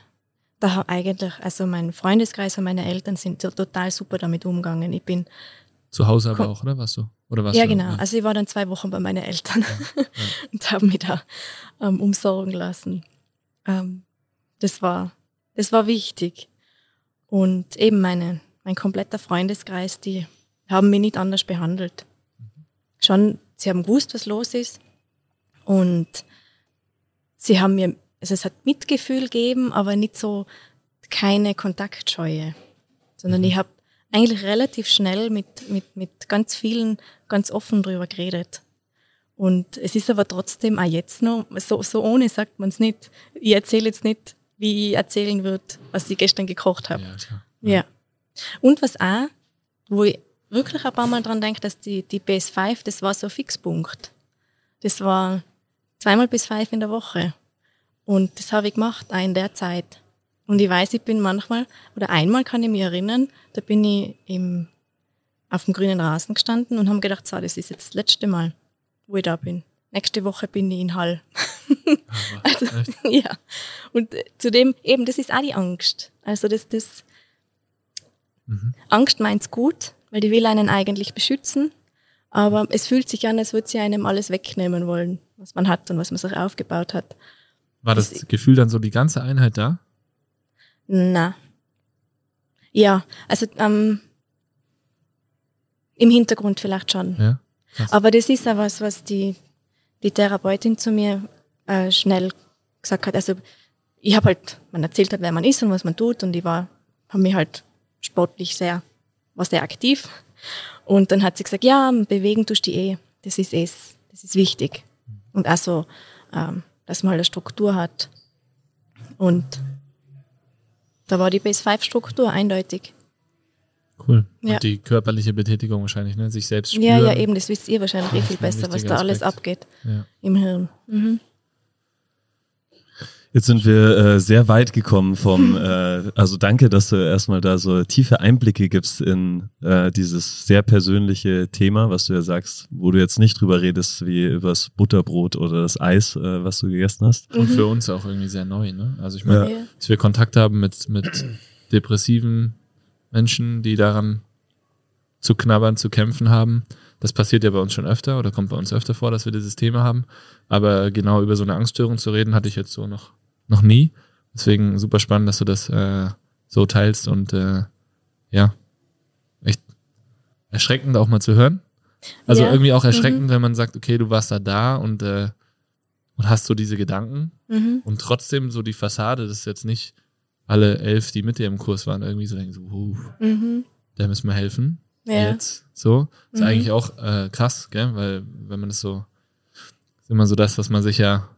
da habe eigentlich, also mein Freundeskreis und meine Eltern sind so total super damit umgegangen. Ich bin Zu Hause aber auch, oder? Warst du? Oder warst ja, du? genau. Also ich war dann zwei Wochen bei meinen Eltern <laughs> und habe mich da ähm, umsorgen lassen. Ähm, das war, das war wichtig. Und eben meine, mein kompletter Freundeskreis, die haben mich nicht anders behandelt. Schon, sie haben gewusst, was los ist. Und sie haben mir, also es hat Mitgefühl gegeben, aber nicht so keine Kontaktscheue. Sondern ich habe eigentlich relativ schnell mit, mit, mit ganz vielen ganz offen drüber geredet. Und es ist aber trotzdem auch jetzt noch, so, so ohne sagt man es nicht. Ich erzähle jetzt nicht, wie ich erzählen würde, was ich gestern gekocht habe. Ja. Ja. Und was auch, wo ich wirklich ein paar Mal dran denke, dass die, die PS5, das war so ein Fixpunkt. Das war zweimal bis fünf in der Woche. Und das habe ich gemacht, auch in der Zeit. Und ich weiß, ich bin manchmal, oder einmal kann ich mich erinnern, da bin ich im, auf dem grünen Rasen gestanden und habe gedacht, so, das ist jetzt das letzte Mal, wo ich da bin. Nächste Woche bin ich in Hall. <laughs> Also, <laughs> ja. Und äh, zudem, eben, das ist auch die Angst. Also das, das Mhm. Angst meint's gut, weil die will einen eigentlich beschützen. Aber es fühlt sich an, als würde sie einem alles wegnehmen wollen, was man hat und was man sich aufgebaut hat. War das Gefühl dann so die ganze Einheit da? Na. Ja, also ähm, im Hintergrund vielleicht schon. Ja. Krass. Aber das ist auch was, was die, die Therapeutin zu mir äh, schnell gesagt hat. Also ich habe halt, man erzählt hat, wer man ist und was man tut und ich war, habe mich halt sportlich sehr, war sehr aktiv. Und dann hat sie gesagt, ja, bewegen tust du eh. Das ist es, das ist wichtig. Und auch so, ähm, dass man halt eine Struktur hat. Und da war die Base-5-Struktur eindeutig. Cool. Ja. Und die körperliche Betätigung wahrscheinlich, ne? Sich selbst spüren. Ja, ja, eben, das wisst ihr wahrscheinlich eh Das viel besser, was da alles Aspekt. abgeht Ja. im Hirn. Mhm. Jetzt sind wir äh, sehr weit gekommen vom, <laughs> äh, also danke, dass du erstmal da so tiefe Einblicke gibst in äh, dieses sehr persönliche Thema, was du ja sagst, wo du jetzt nicht drüber redest, wie übers Butterbrot oder das Eis, äh, was du gegessen hast. Und Mhm. für uns auch irgendwie sehr neu, ne? Also ich meine, Ja. dass wir Kontakt haben mit, mit <clears throat> depressiven Menschen, die daran zu knabbern, zu kämpfen haben. Das passiert ja bei uns schon öfter oder kommt bei uns öfter vor, dass wir dieses Thema haben. Aber genau über so eine Angststörung zu reden, hatte ich jetzt so noch, noch nie. Deswegen super spannend, dass du das äh, so teilst und äh, ja, echt erschreckend auch mal zu hören. Also Ja. irgendwie auch erschreckend, wenn man sagt, okay, du warst da da und, äh, und hast so diese Gedanken Mhm. und trotzdem so die Fassade, das ist jetzt nicht alle elf, die mit dir im Kurs waren, irgendwie so denken, so, uh, Mhm. der müssen wir helfen. Ja. Jetzt. So. Ist Mhm. eigentlich auch äh, krass, gell? Weil wenn man das so, ist immer so das, was man sich ja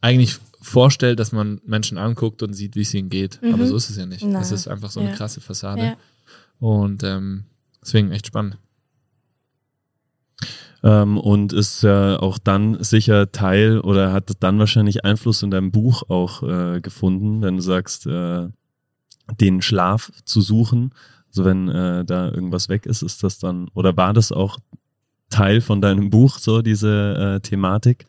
eigentlich vorstellt, dass man Menschen anguckt und sieht, wie es ihnen geht. Mhm. Aber so ist es ja nicht. Nein. Es ist einfach so eine Ja. krasse Fassade. Ja. Und ähm, deswegen echt spannend. Ähm, und ist ja auch dann sicher Teil oder hat dann wahrscheinlich Einfluss in deinem Buch auch äh, gefunden, wenn du sagst, äh, den Schlaf zu suchen. Also wenn äh, da irgendwas weg ist, ist das dann, oder war das auch Teil von deinem Buch, so diese äh, Thematik?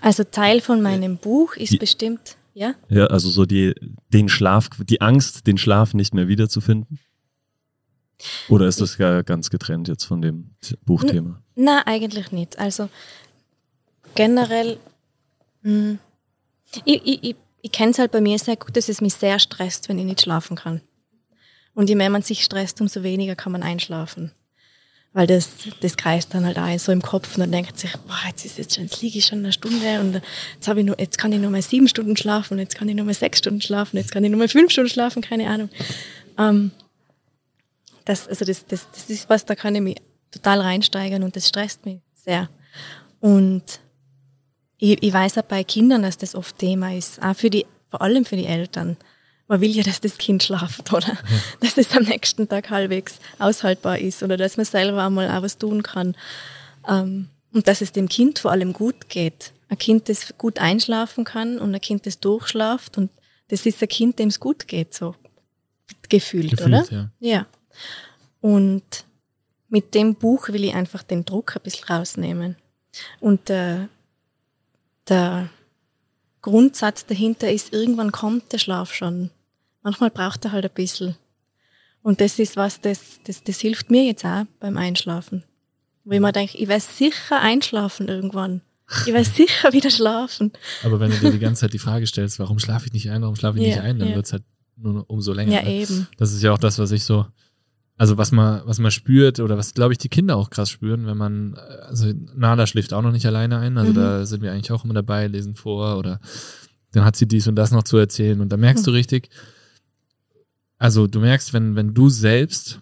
Also Teil von meinem Buch ist Die- bestimmt, ja? Ja, also so die, den Schlaf, die Angst, den Schlaf nicht mehr wiederzufinden? Oder ist das ja ganz getrennt jetzt von dem Buchthema? Na, eigentlich nicht. Also generell, mh, ich, ich, ich, ich kenne es halt bei mir sehr gut, dass es mich sehr stresst, wenn ich nicht schlafen kann. Und je mehr man sich stresst, umso weniger kann man einschlafen. Weil das, das kreist dann halt auch so im Kopf und dann denkt sich, boah, jetzt ist jetzt schon, jetzt liege ich schon eine Stunde und jetzt habe ich nur, jetzt kann ich nur mal sieben Stunden schlafen, jetzt kann ich nur mal sechs Stunden schlafen, jetzt kann ich nur mal fünf Stunden schlafen, keine Ahnung. Ähm, das, also das, das, das ist was, da kann ich mich total reinsteigern und das stresst mich sehr. Und ich, ich weiß auch bei Kindern, dass das oft Thema ist, auch für die, vor allem für die Eltern. Man will ja, dass das Kind schlaft, oder? <laughs> Dass es am nächsten Tag halbwegs aushaltbar ist oder dass man selber einmal auch was tun kann. Ähm, und dass es dem Kind vor allem gut geht. Ein Kind, das gut einschlafen kann und ein Kind, das durchschlaft und das ist ein Kind, dem es gut geht, so gefühlt, Gefühlt, oder? ja. Ja. Und mit dem Buch will ich einfach den Druck ein bisschen rausnehmen. Und der, der Grundsatz dahinter ist, irgendwann kommt der Schlaf schon. Manchmal braucht er halt ein bisschen. Und das ist was, das, das, das hilft mir jetzt auch beim Einschlafen. Wo ich mir denke, ich werde sicher einschlafen irgendwann. Ich werde sicher wieder schlafen. Aber wenn du dir die ganze Zeit die Frage stellst, warum schlafe ich nicht ein, warum schlafe ich Ja, nicht ein, dann ja. wird's halt nur umso länger. Ja, ne? eben. Das ist ja auch das, was ich so, also was man, was man spürt oder was, glaube ich, die Kinder auch krass spüren, wenn man, äh, also Nala schläft auch noch nicht alleine ein, also Mhm. da sind wir eigentlich auch immer dabei, lesen vor oder dann hat sie dies und das noch zu erzählen und da merkst du richtig, also du merkst, wenn, wenn du selbst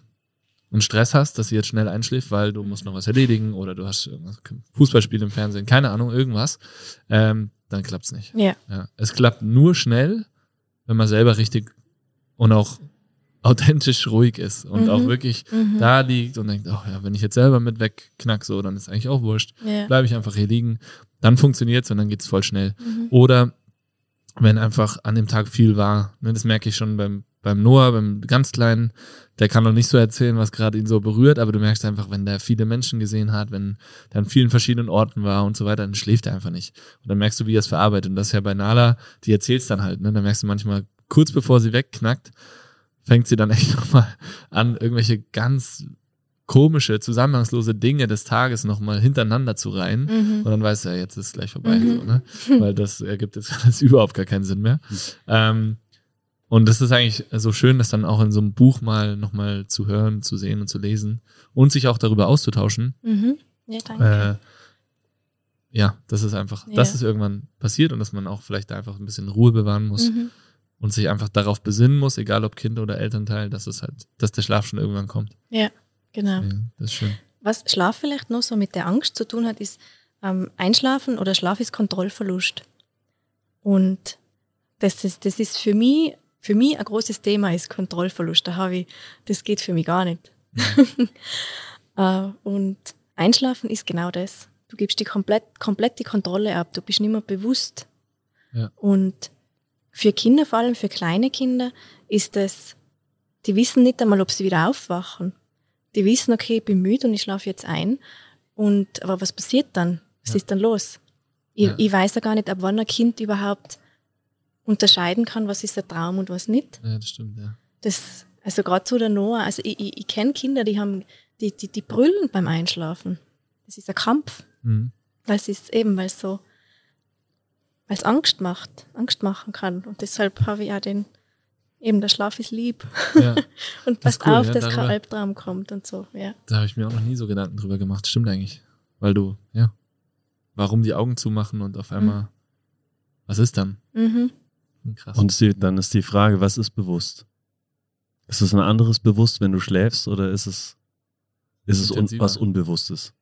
einen Stress hast, dass sie jetzt schnell einschläft, weil du musst noch was erledigen oder du hast irgendwas, Fußballspiel im Fernsehen, keine Ahnung, irgendwas, ähm, dann klappt's nicht. Ja. Ja, es klappt nur schnell, wenn man selber richtig und auch authentisch ruhig ist und Mhm. auch wirklich Mhm. da liegt und denkt, ach ja, wenn ich jetzt selber mit wegknack so, dann ist eigentlich auch wurscht. Ja. Bleibe ich einfach hier liegen, dann funktioniert's und dann geht's voll schnell. Mhm. Oder wenn einfach an dem Tag viel war, ne, das merke ich schon beim, beim Noah, beim ganz Kleinen, der kann noch nicht so erzählen, was gerade ihn so berührt, aber du merkst einfach, wenn der viele Menschen gesehen hat, wenn der an vielen verschiedenen Orten war und so weiter, dann schläft er einfach nicht. Und dann merkst du, wie er es verarbeitet. Und das ist ja bei Nala, die erzählt's dann halt, ne? Dann merkst du manchmal, kurz bevor sie wegknackt, fängt sie dann <laughs> echt nochmal an, irgendwelche ganz komische, zusammenhangslose Dinge des Tages nochmal hintereinander zu reihen. Mhm. Und dann weißt du ja, jetzt ist es gleich vorbei, Mhm. so, ne? <laughs> Weil das ergibt jetzt <laughs> alles überhaupt gar keinen Sinn mehr. Ähm, und das ist eigentlich so schön, das dann auch in so einem Buch mal nochmal zu hören, zu sehen und zu lesen und sich auch darüber auszutauschen. Mhm. Ja, danke. Äh, ja, das ist einfach, Ja. dass es irgendwann passiert und dass man auch vielleicht da einfach ein bisschen Ruhe bewahren muss Mhm. Und sich einfach darauf besinnen muss, egal ob Kind oder Elternteil, dass es halt, dass der Schlaf schon irgendwann kommt. Ja, genau. Ja, das ist schön. Was Schlaf vielleicht noch so mit der Angst zu tun hat, ist ähm, Einschlafen oder Schlaf ist Kontrollverlust. Und das ist, das ist für mich, für mich ein großes Thema ist Kontrollverlust. Da habe ich, das geht für mich gar nicht. <laughs> äh, und Einschlafen ist genau das. Du gibst die komplett, komplett die Kontrolle ab. Du bist nicht mehr bewusst. Ja. Und für Kinder, vor allem für kleine Kinder, ist das, die wissen nicht einmal, ob sie wieder aufwachen. Die wissen, okay, ich bin müde und ich schlafe jetzt ein. Und, aber was passiert dann? Was Ja. ist dann los? Ich, Ja. ich weiß ja gar nicht, ab wann ein Kind überhaupt unterscheiden kann, was ist ein Traum und was nicht. Ja, das stimmt, ja. Das, also gerade so der Noah, also ich, ich, ich kenne Kinder, die haben, die, die, die brüllen beim Einschlafen. Das ist ein Kampf, Mhm. weil es ist eben, weil es so, weil es Angst macht, Angst machen kann. Und deshalb habe ich ja den, eben der Schlaf ist lieb. ja. <laughs> Und passt cool, auf, ja, dass kein Albtraum kommt und so, ja. Da habe ich mir auch noch nie so Gedanken drüber gemacht. Stimmt eigentlich. Weil du, ja, warum die Augen zumachen und auf einmal, was ist dann? Mhm. Krass. Und die, dann ist die Frage, was ist bewusst? Ist es ein anderes Bewusst, wenn du schläfst, oder ist es, ist es un, was Unbewusstes?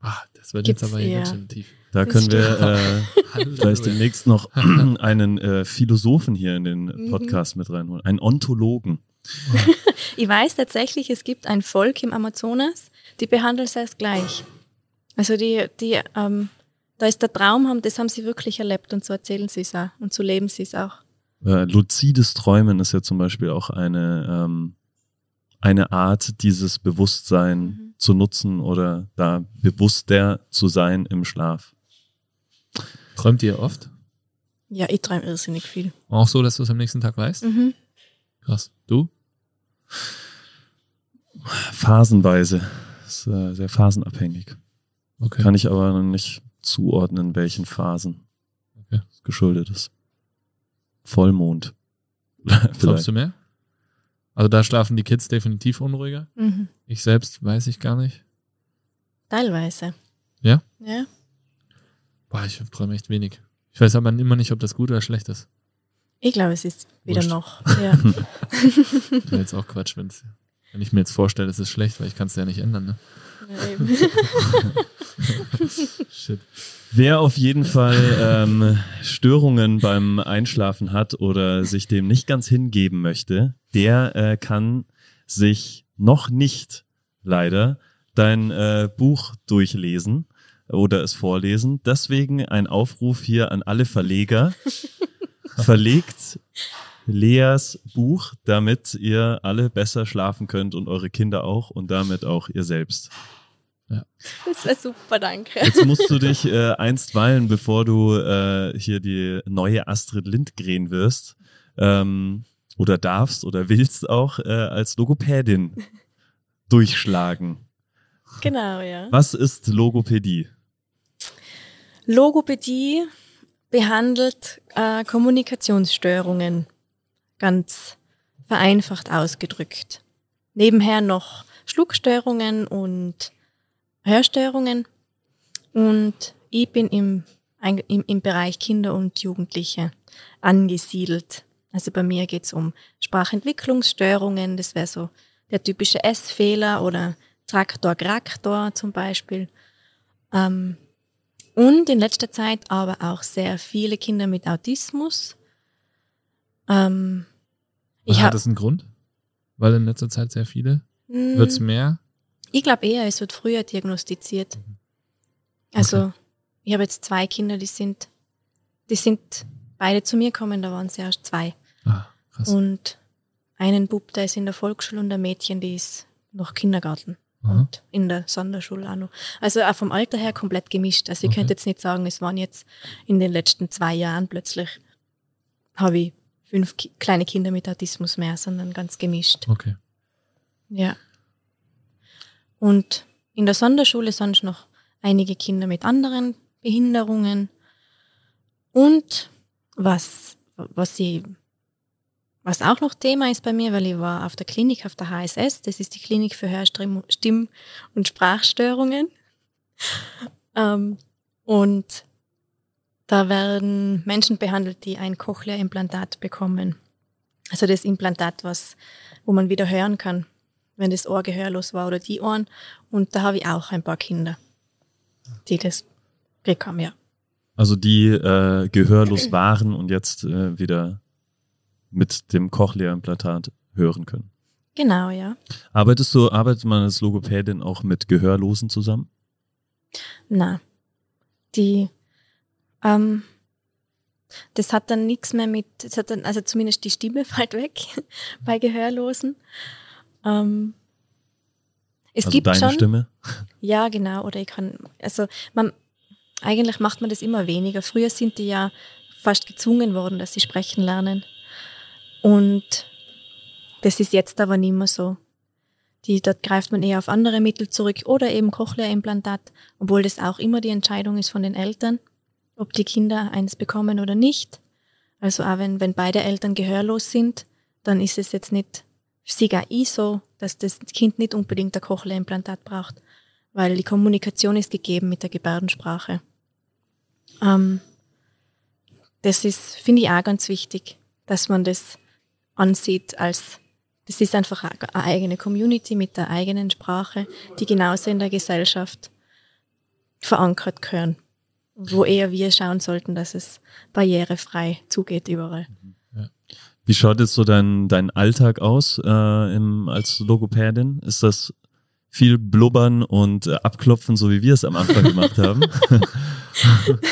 ah, das wird Gibt's jetzt aber hier eher. ganz schön tief. Da können wir äh, vielleicht demnächst noch <clears throat> einen äh, Philosophen hier in den Mhm. Podcast mit reinholen, einen Ontologen. <laughs> Ich weiß tatsächlich, es gibt ein Volk im Amazonas, die behandeln es als gleich. Also die, die, ähm, da ist der Traum, haben, das haben sie wirklich erlebt und so erzählen sie es auch und so leben sie es auch. Äh, luzides Träumen ist ja zum Beispiel auch eine, ähm, eine Art, dieses Bewusstsein Mhm. zu nutzen oder da bewusster zu sein im Schlaf. Träumt ihr oft? Ja, ich träume irrsinnig viel. Auch so, dass du es am nächsten Tag weißt? Mhm. Krass. Du? Phasenweise. Ist äh, sehr phasenabhängig. Okay. Kann ich aber noch nicht zuordnen, welchen Phasen Okay. es geschuldet ist. Vollmond. Träumst <laughs> Vielleicht. du mehr? Also da schlafen die Kids definitiv unruhiger. Mhm. Ich selbst weiß ich gar nicht. Teilweise. Ja? Ja. Boah, ich träume echt wenig. Ich weiß aber immer nicht, ob das gut oder schlecht ist. Ich glaube, es ist wieder Wurscht. noch. Ja. <laughs> Wäre jetzt auch Quatsch, wenn's, wenn ich mir jetzt vorstelle, es ist schlecht, weil ich kann es ja nicht ändern. Ne? <laughs> Shit. Wer auf jeden Fall ähm, Störungen beim Einschlafen hat oder sich dem nicht ganz hingeben möchte, der äh, kann sich noch nicht leider dein äh, Buch durchlesen oder es vorlesen. Deswegen ein Aufruf hier an alle Verleger. <laughs> verlegt Leas Buch, damit ihr alle besser schlafen könnt und eure Kinder auch und damit auch ihr selbst. Das wäre super, danke. Jetzt musst du dich äh, einstweilen, bevor du äh, hier die neue Astrid Lindgren wirst ähm, oder darfst oder willst auch äh, als Logopädin <laughs> durchschlagen. Genau, ja. Was ist Logopädie? Logopädie behandelt äh, Kommunikationsstörungen, ganz vereinfacht ausgedrückt. Nebenher noch Schluckstörungen und Hörstörungen und ich bin im, im, im Bereich Kinder und Jugendliche angesiedelt. Also bei mir geht's um Sprachentwicklungsstörungen, das wäre so der typische S-Fehler oder Traktor-Graktor zum Beispiel. Ähm, und in letzter Zeit aber auch sehr viele Kinder mit Autismus. Ähm, ich hat das einen Grund? Weil in letzter Zeit sehr viele? Hm. Wird's mehr? Ich glaube eher, es wird früher diagnostiziert. Mhm. Also okay. ich habe jetzt zwei Kinder, die sind, die sind beide zu mir gekommen, da waren es erst zwei. Ah, krass. Und einen Bub, der ist in der Volksschule und ein Mädchen, die ist noch Kindergarten. Aha. Und in der Sonderschule auch noch. Also auch vom Alter her komplett gemischt. Also ich okay. könnte jetzt nicht sagen, es waren jetzt in den letzten zwei Jahren plötzlich habe ich fünf kleine Kinder mit Autismus mehr, sondern ganz gemischt. Okay. Ja. Und in der Sonderschule sonst noch einige Kinder mit anderen Behinderungen. Und was, was sie, was auch noch Thema ist bei mir, weil ich war auf der Klinik, auf der HSS, das ist die Klinik für Hörstimm- Stimm- und Sprachstörungen. <laughs> ähm, und da werden Menschen behandelt, die ein Cochlea-Implantat bekommen. Also das Implantat, was, wo man wieder hören kann wenn das Ohr gehörlos war oder die Ohren. Und da habe ich auch ein paar Kinder, die das bekommen, ja. Also die äh, gehörlos waren und jetzt äh, wieder mit dem Cochlea-Implantat hören können. Genau, ja. Arbeitest du, arbeitet man als Logopädin auch mit Gehörlosen zusammen? Na, die, ähm, das hat dann nichts mehr mit, das hat dann, also zumindest die Stimme <laughs> fällt weg <laughs> bei Gehörlosen. Ähm, es also gibt deine schon, Stimme? Ja, genau. Oder ich kann, also man, eigentlich macht man das immer weniger. Früher sind die ja fast gezwungen worden, dass sie sprechen lernen. Und das ist jetzt aber nicht mehr so. Die, dort greift man eher auf andere Mittel zurück oder eben Cochlea-Implantat, obwohl das auch immer die Entscheidung ist von den Eltern, ob die Kinder eins bekommen oder nicht. Also auch wenn, wenn beide Eltern gehörlos sind, dann ist es jetzt nicht sehe ich so, dass das Kind nicht unbedingt ein Cochlea-Implantat braucht, weil die Kommunikation ist gegeben mit der Gebärdensprache. Ähm, das ist, finde ich auch ganz wichtig, dass man das ansieht als, das ist einfach eine eigene Community mit der eigenen Sprache, die genauso in der Gesellschaft verankert gehören. Wo eher wir schauen sollten, dass es barrierefrei zugeht überall. Wie schaut jetzt so dein, dein Alltag aus äh, im, als Logopädin? Ist das viel blubbern und äh, abklopfen, so wie wir es am Anfang gemacht haben? <laughs>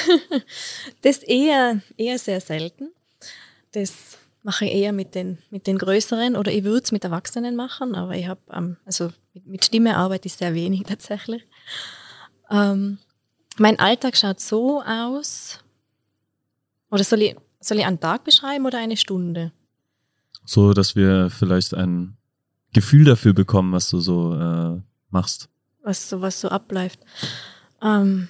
<laughs> das eher, eher sehr selten. Das mache ich eher mit den, mit den Größeren oder ich würde es mit Erwachsenen machen, aber ich habe, ähm, also mit, mit, Stimme arbeite ich sehr wenig <laughs> tatsächlich. Ähm, mein Alltag schaut so aus, oder soll ich, soll ich einen Tag beschreiben oder eine Stunde? so dass wir vielleicht ein Gefühl dafür bekommen, was du so äh, machst. Was so, was so abläuft. Ähm,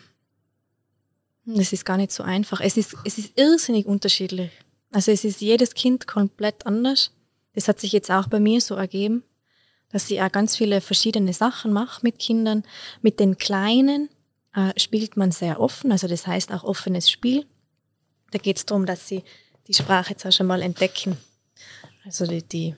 das ist gar nicht so einfach. Es ist, es ist irrsinnig unterschiedlich. Also es ist jedes Kind komplett anders. Das hat sich jetzt auch bei mir so ergeben, dass ich auch ganz viele verschiedene Sachen mache mit Kindern. Mit den Kleinen äh, spielt man sehr offen, also das heißt auch offenes Spiel. Da geht es darum, dass sie die Sprache jetzt auch schon mal entdecken also die, die,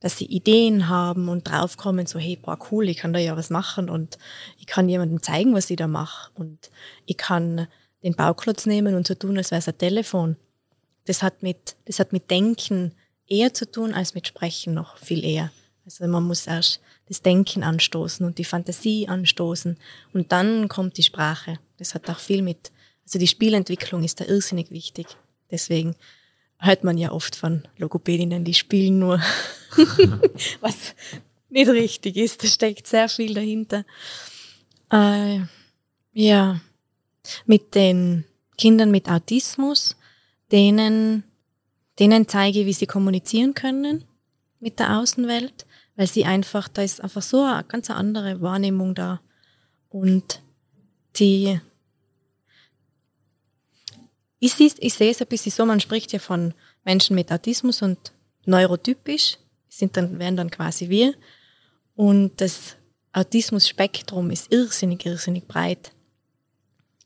dass sie Ideen haben und draufkommen, so, hey, boah, cool, ich kann da ja was machen und ich kann jemandem zeigen, was ich da mache. Und ich kann den Bauklotz nehmen und so tun, als wäre es ein Telefon. Das hat mit, das hat mit Denken eher zu tun als mit Sprechen noch viel eher. Also man muss erst das Denken anstoßen und die Fantasie anstoßen und dann kommt die Sprache. Das hat auch viel mit, also die Spielentwicklung ist da irrsinnig wichtig. Deswegen hört man ja oft von Logopädinnen, die spielen nur, <laughs> was nicht richtig ist. Da steckt sehr viel dahinter. Äh, ja, mit den Kindern mit Autismus, denen, denen zeige, wie sie kommunizieren können mit der Außenwelt, weil sie einfach, da ist einfach so eine ganz andere Wahrnehmung da. Und die, ich, sehe, ich sehe es ein bisschen so, man spricht ja von Menschen mit Autismus und neurotypisch, sind dann, wären dann quasi wir. Und das Autismus-Spektrum ist irrsinnig, irrsinnig breit.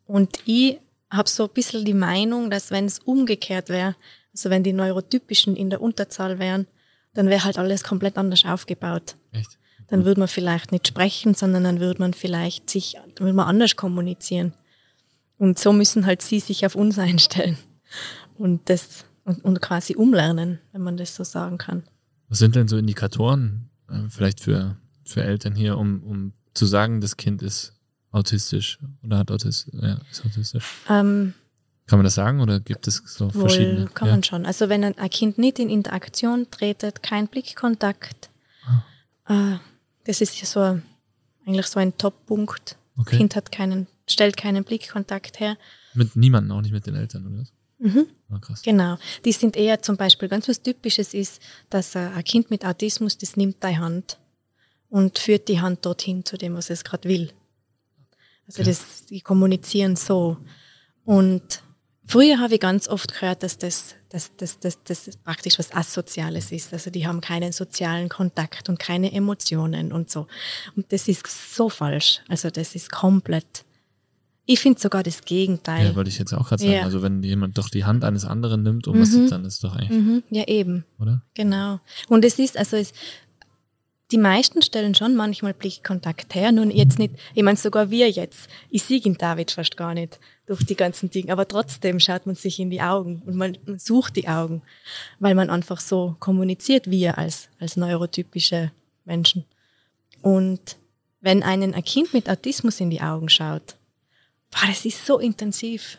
Und ich habe so ein bisschen die Meinung, dass wenn es umgekehrt wäre, also wenn die Neurotypischen in der Unterzahl wären, dann wäre halt alles komplett anders aufgebaut. Echt? Dann würde man vielleicht nicht sprechen, sondern dann würde man vielleicht sich, dann würde man anders kommunizieren. Und so müssen halt sie sich auf uns einstellen und das und, und quasi umlernen, wenn man das so sagen kann. Was sind denn so Indikatoren, äh, vielleicht für, für Eltern hier, um, um zu sagen, das Kind ist autistisch oder hat Autis ja, ist autistisch? Ähm, Kann man das sagen oder gibt es so wohl verschiedene? kann ja. man schon. Also wenn ein Kind nicht in Interaktion tretet, kein Blickkontakt, Ah. äh, das ist ja so eigentlich so ein Top-Punkt. Okay. Kind hat keinen, stellt keinen Blickkontakt her. Mit niemandem, auch nicht mit den Eltern, oder? Mhm. Ah. Genau. Die sind eher zum Beispiel ganz was Typisches ist, dass äh, ein Kind mit Autismus, das nimmt deine Hand und führt die Hand dorthin zu dem, was es gerade will. Also Okay. das, die kommunizieren so. Und früher habe ich ganz oft gehört, dass das, dass, dass, dass, das praktisch was Asoziales ist. Also die haben keinen sozialen Kontakt und keine Emotionen und so. Und das ist so falsch. Also das ist komplett. Ich finde sogar das Gegenteil. Ja, wollte ich jetzt auch gerade sagen. Ja. Also wenn jemand doch die Hand eines anderen nimmt, um was Mhm. dann ist doch eigentlich, mhm, ja, eben. oder? Genau. Und es ist, also es, die meisten stellen schon manchmal Blickkontakt her, nun jetzt nicht, ich meine sogar wir jetzt. Ich sehe ihn David fast gar nicht durch die ganzen Dinge, aber trotzdem schaut man sich in die Augen und man, man sucht die Augen, weil man einfach so kommuniziert, wir als, als neurotypische Menschen. Und wenn einen ein Kind mit Autismus in die Augen schaut, boah, das ist so intensiv.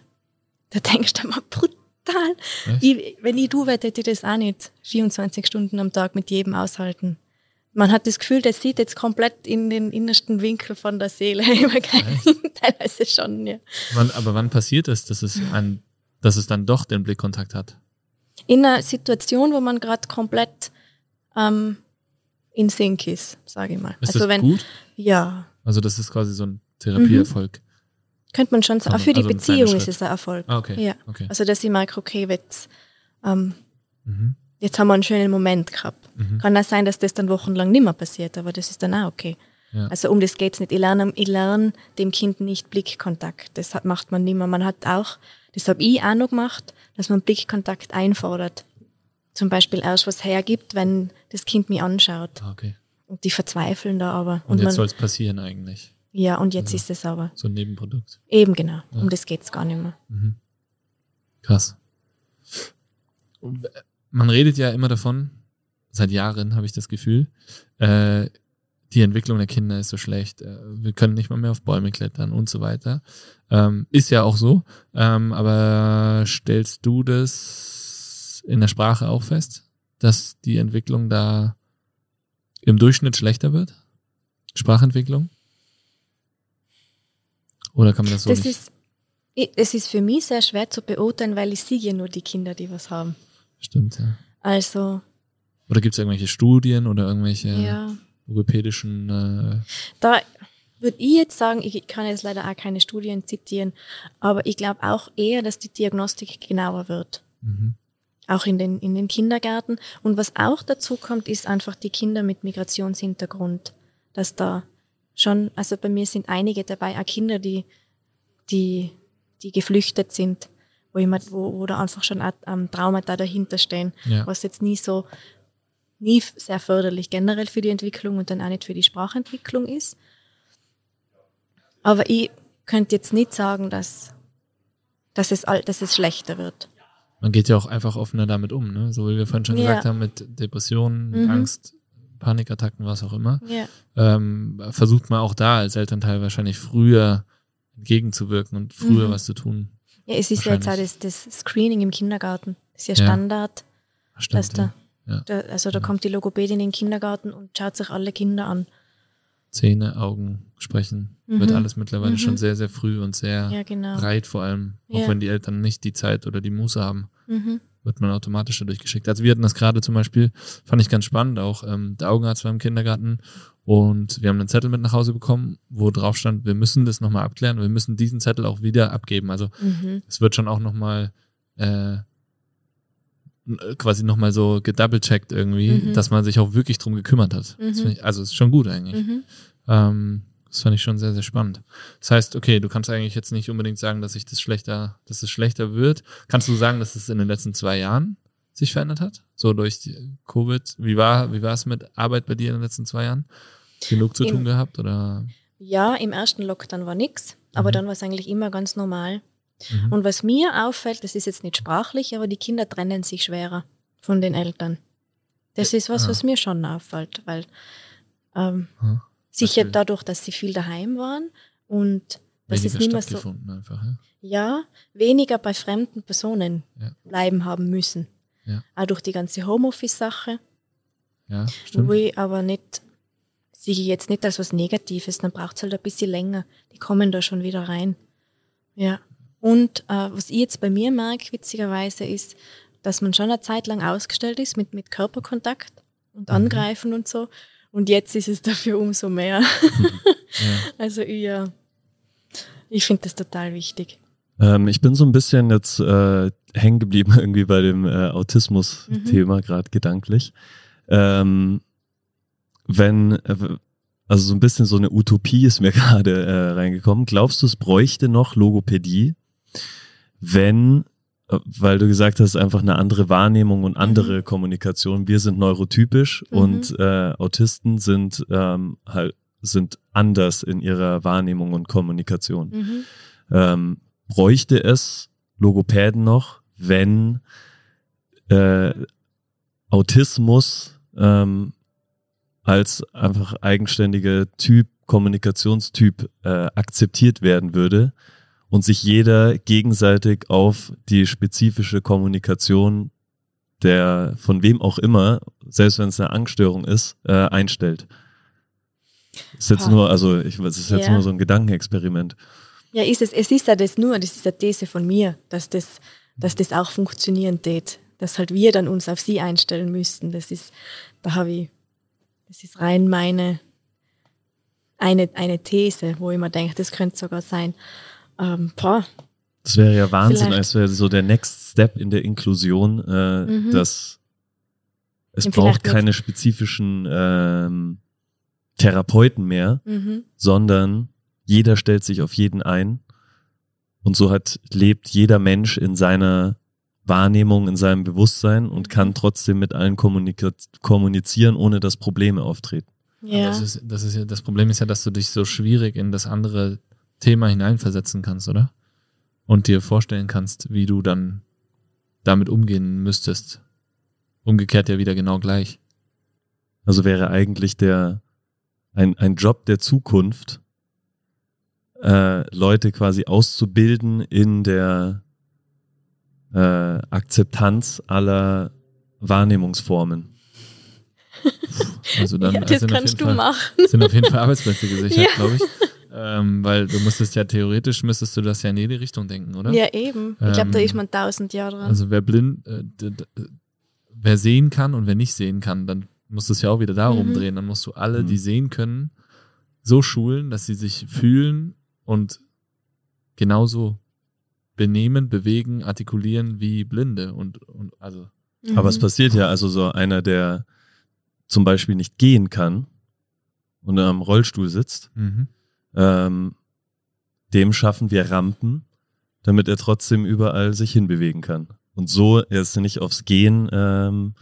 Da denkst du mal brutal. Ich, wenn ich du wäre, hätte ich das auch nicht 24 Stunden am Tag mit jedem aushalten. Man hat das Gefühl, der sieht jetzt komplett in den innersten Winkel von der Seele. <laughs> Teilweise schon, ja. Wann, aber wann passiert es, dass es ein, dass es dann doch den Blickkontakt hat? In einer Situation, wo man gerade komplett ähm, in Sync ist, sage ich mal. Ist also das wenn, gut? ja, Also das ist quasi so ein Therapieerfolg. könnte man schon sagen. Auch für die also Beziehung ist es ein Erfolg. Ah, okay. Ja. okay. Also dass ich merke, okay, jetzt, ähm, Mhm. Jetzt haben wir einen schönen Moment gehabt. Mhm. Kann auch sein, dass das dann wochenlang nicht mehr passiert, aber das ist dann auch okay. Ja. Also um das geht's nicht. Ich lerne, ich lerne dem Kind nicht Blickkontakt. Das hat, macht man nicht mehr. Man hat auch, das habe ich auch noch gemacht, dass man Blickkontakt einfordert. Zum Beispiel erst was hergibt, wenn das Kind mich anschaut. Ah, okay. Und die verzweifeln da aber. Und, jetzt man, soll es passieren eigentlich. ja, und jetzt Also. ist es aber. So ein Nebenprodukt. Eben genau. Ja. Um das geht's gar nicht mehr. Mhm. Krass. Man redet ja immer davon, seit Jahren habe ich das Gefühl, äh, die Entwicklung der Kinder ist so schlecht, äh, wir können nicht mal mehr auf Bäume klettern und so weiter. Ähm, ist ja auch so, ähm, aber stellst du das in der Sprache auch fest, dass die Entwicklung da im Durchschnitt schlechter wird? Sprachentwicklung? Oder kann man das so das nicht? ist, es ist für mich sehr schwer zu beurteilen, weil ich sehe ja nur die Kinder, die was haben. Stimmt, ja. Also, Oder gibt es irgendwelche Studien oder irgendwelche ja. logopädischen äh, Da würde ich jetzt sagen, ich kann jetzt leider auch keine Studien zitieren, aber ich glaube auch eher, dass die Diagnostik genauer wird. mhm. Auch in den, in den Kindergärten. Und was auch dazu kommt, ist einfach die Kinder mit Migrationshintergrund. Dass da schon, also bei mir sind einige dabei, auch Kinder, die, die, die geflüchtet sind, wo, jemand, wo, wo da einfach schon ähm, Traumata dahinter stehen, Ja. was jetzt nie so, nie sehr förderlich generell für die Entwicklung und dann auch nicht für die Sprachentwicklung ist. Aber ich könnte jetzt nicht sagen, dass, dass, es, all- dass es schlechter wird. Man geht ja auch einfach offener damit um, ne? So wie wir vorhin schon Ja. gesagt haben, mit Depressionen, Mhm. Angst, Panikattacken, was auch immer. Ja. Ähm, versucht man auch da als Elternteil wahrscheinlich früher entgegenzuwirken und früher Mhm. was zu tun. Ja, es ist ja jetzt auch das, das Screening im Kindergarten. ist ja Ja. Standard. Stimmt, dass da, ja. da, also da kommt die Logopädin in den Kindergarten und schaut sich alle Kinder an. Zähne, Augen, Sprechen, Mhm. wird alles mittlerweile Mhm. schon sehr, sehr früh und sehr Ja, genau. breit vor allem. Auch Ja. wenn die Eltern nicht die Zeit oder die Muße haben, Mhm. Wird man automatisch dadurch geschickt. Also wir hatten das gerade zum Beispiel, fand ich ganz spannend auch. Ähm, der Augenarzt war im Kindergarten und wir haben einen Zettel mit nach Hause bekommen, wo drauf stand, wir müssen das nochmal abklären, wir müssen diesen Zettel auch wieder abgeben. Also Mhm. es wird schon auch nochmal äh, quasi nochmal so gedouble-checkt irgendwie, Mhm. dass man sich auch wirklich drum gekümmert hat. Mhm. ich, also ist schon gut eigentlich. Mhm. Ähm, das fand ich schon sehr, sehr spannend. Das heißt, okay, du kannst eigentlich jetzt nicht unbedingt sagen, dass sich das schlechter, dass es schlechter wird. Kannst du sagen, dass es in den letzten zwei Jahren sich verändert hat? So durch die Covid. Wie war, wie war es mit Arbeit bei dir in den letzten zwei Jahren? Genug zu Im- tun gehabt oder? Ja, im ersten Lockdown war nichts, aber Mhm. dann war es eigentlich immer ganz normal. Mhm. Und was mir auffällt, das ist jetzt nicht sprachlich, aber die Kinder trennen sich schwerer von den Eltern. Das ist was, Ah. was mir schon auffällt, weil ähm, Ah, sicher Beispiel? dadurch, dass sie viel daheim waren und das Weniger ist nicht mehr so, einfach, ja? ja, weniger bei fremden Personen Ja. bleiben haben müssen. Ja. Auch durch die ganze Homeoffice-Sache, Ja, stimmt. wo ich aber nicht, sehe ich jetzt nicht als was Negatives, dann braucht es halt ein bisschen länger. Die kommen da schon wieder rein. Ja. Und äh, was ich jetzt bei mir merke, witzigerweise, ist, dass man schon eine Zeit lang ausgestellt ist mit, mit Körperkontakt und Mhm. Angreifen und so. Und jetzt ist es dafür umso mehr. <laughs> Ja. Also ja, ich finde das total wichtig. Ähm, ich bin so ein bisschen jetzt äh, hängen geblieben <laughs> irgendwie bei dem äh, Autismus-Thema, gerade gedanklich. Ähm, wenn, äh, also so ein bisschen so eine Utopie ist mir <laughs> gerade äh, reingekommen. Glaubst du, es bräuchte noch Logopädie, wenn, weil du gesagt hast, einfach eine andere Wahrnehmung und andere Kommunikation. Wir sind neurotypisch Mhm. und äh, Autisten sind ähm, halt sind anders in ihrer Wahrnehmung und Kommunikation Mhm. ähm, bräuchte es Logopäden noch, wenn äh, Autismus ähm, als einfach eigenständiger Typ, Kommunikationstyp äh, akzeptiert werden würde und sich jeder gegenseitig auf die spezifische Kommunikation der von wem auch immer, selbst wenn es eine Angststörung ist, äh, einstellt. Ist jetzt nur, also ich, es ist jetzt Ja. nur so ein Gedankenexperiment. Ja, ist es, es ist ja das nur, das ist eine These von mir, dass das, dass das auch funktionieren tät. Dass halt wir dann uns auf sie einstellen müssten. Das ist, da habe ich, das ist rein meine, eine, eine These, wo ich mir denke, das könnte sogar sein. Ähm, boah, Das wäre ja Wahnsinn, Vielleicht- als wäre so der Next Step in der Inklusion, äh, Mhm. dass es braucht vielleicht mit- keine spezifischen ähm, Therapeuten mehr, mhm. sondern jeder stellt sich auf jeden ein und so hat lebt jeder Mensch in seiner Wahrnehmung, in seinem Bewusstsein und Mhm. kann trotzdem mit allen kommunizieren, ohne dass Probleme auftreten. Aber ja. Das, ist, das, ist ja, das Problem ist ja, dass du dich so schwierig in das andere Thema hineinversetzen kannst, oder? Und dir vorstellen kannst, wie du dann damit umgehen müsstest. Umgekehrt ja wieder genau gleich. Also wäre eigentlich der ein, ein Job der Zukunft, äh, Leute quasi auszubilden in der äh, Akzeptanz aller Wahrnehmungsformen. <laughs> Also dann ja, das sind, auf kannst jeden du Fall, machen. sind auf jeden Fall Arbeitsplätze gesichert, <laughs> Ja. glaube ich. Ähm, weil du musstest ja theoretisch, müsstest du das ja in jede Richtung denken, oder? Ja, eben. Ich glaube, da Ähm, ist man tausend Jahre dran. Also wer blind, äh, wer sehen kann und wer nicht sehen kann, dann musst du es ja auch wieder darum Mhm. drehen. Dann musst du alle, Mhm. die sehen können, so schulen, dass sie sich fühlen und genauso benehmen, bewegen, artikulieren wie Blinde und, und also Aber es Mhm. passiert ja, also so einer, der zum Beispiel nicht gehen kann und am Rollstuhl sitzt, mhm. Ähm, dem schaffen wir Rampen, damit er trotzdem überall sich hinbewegen kann. Und so er ist nicht aufs Gehen ähm,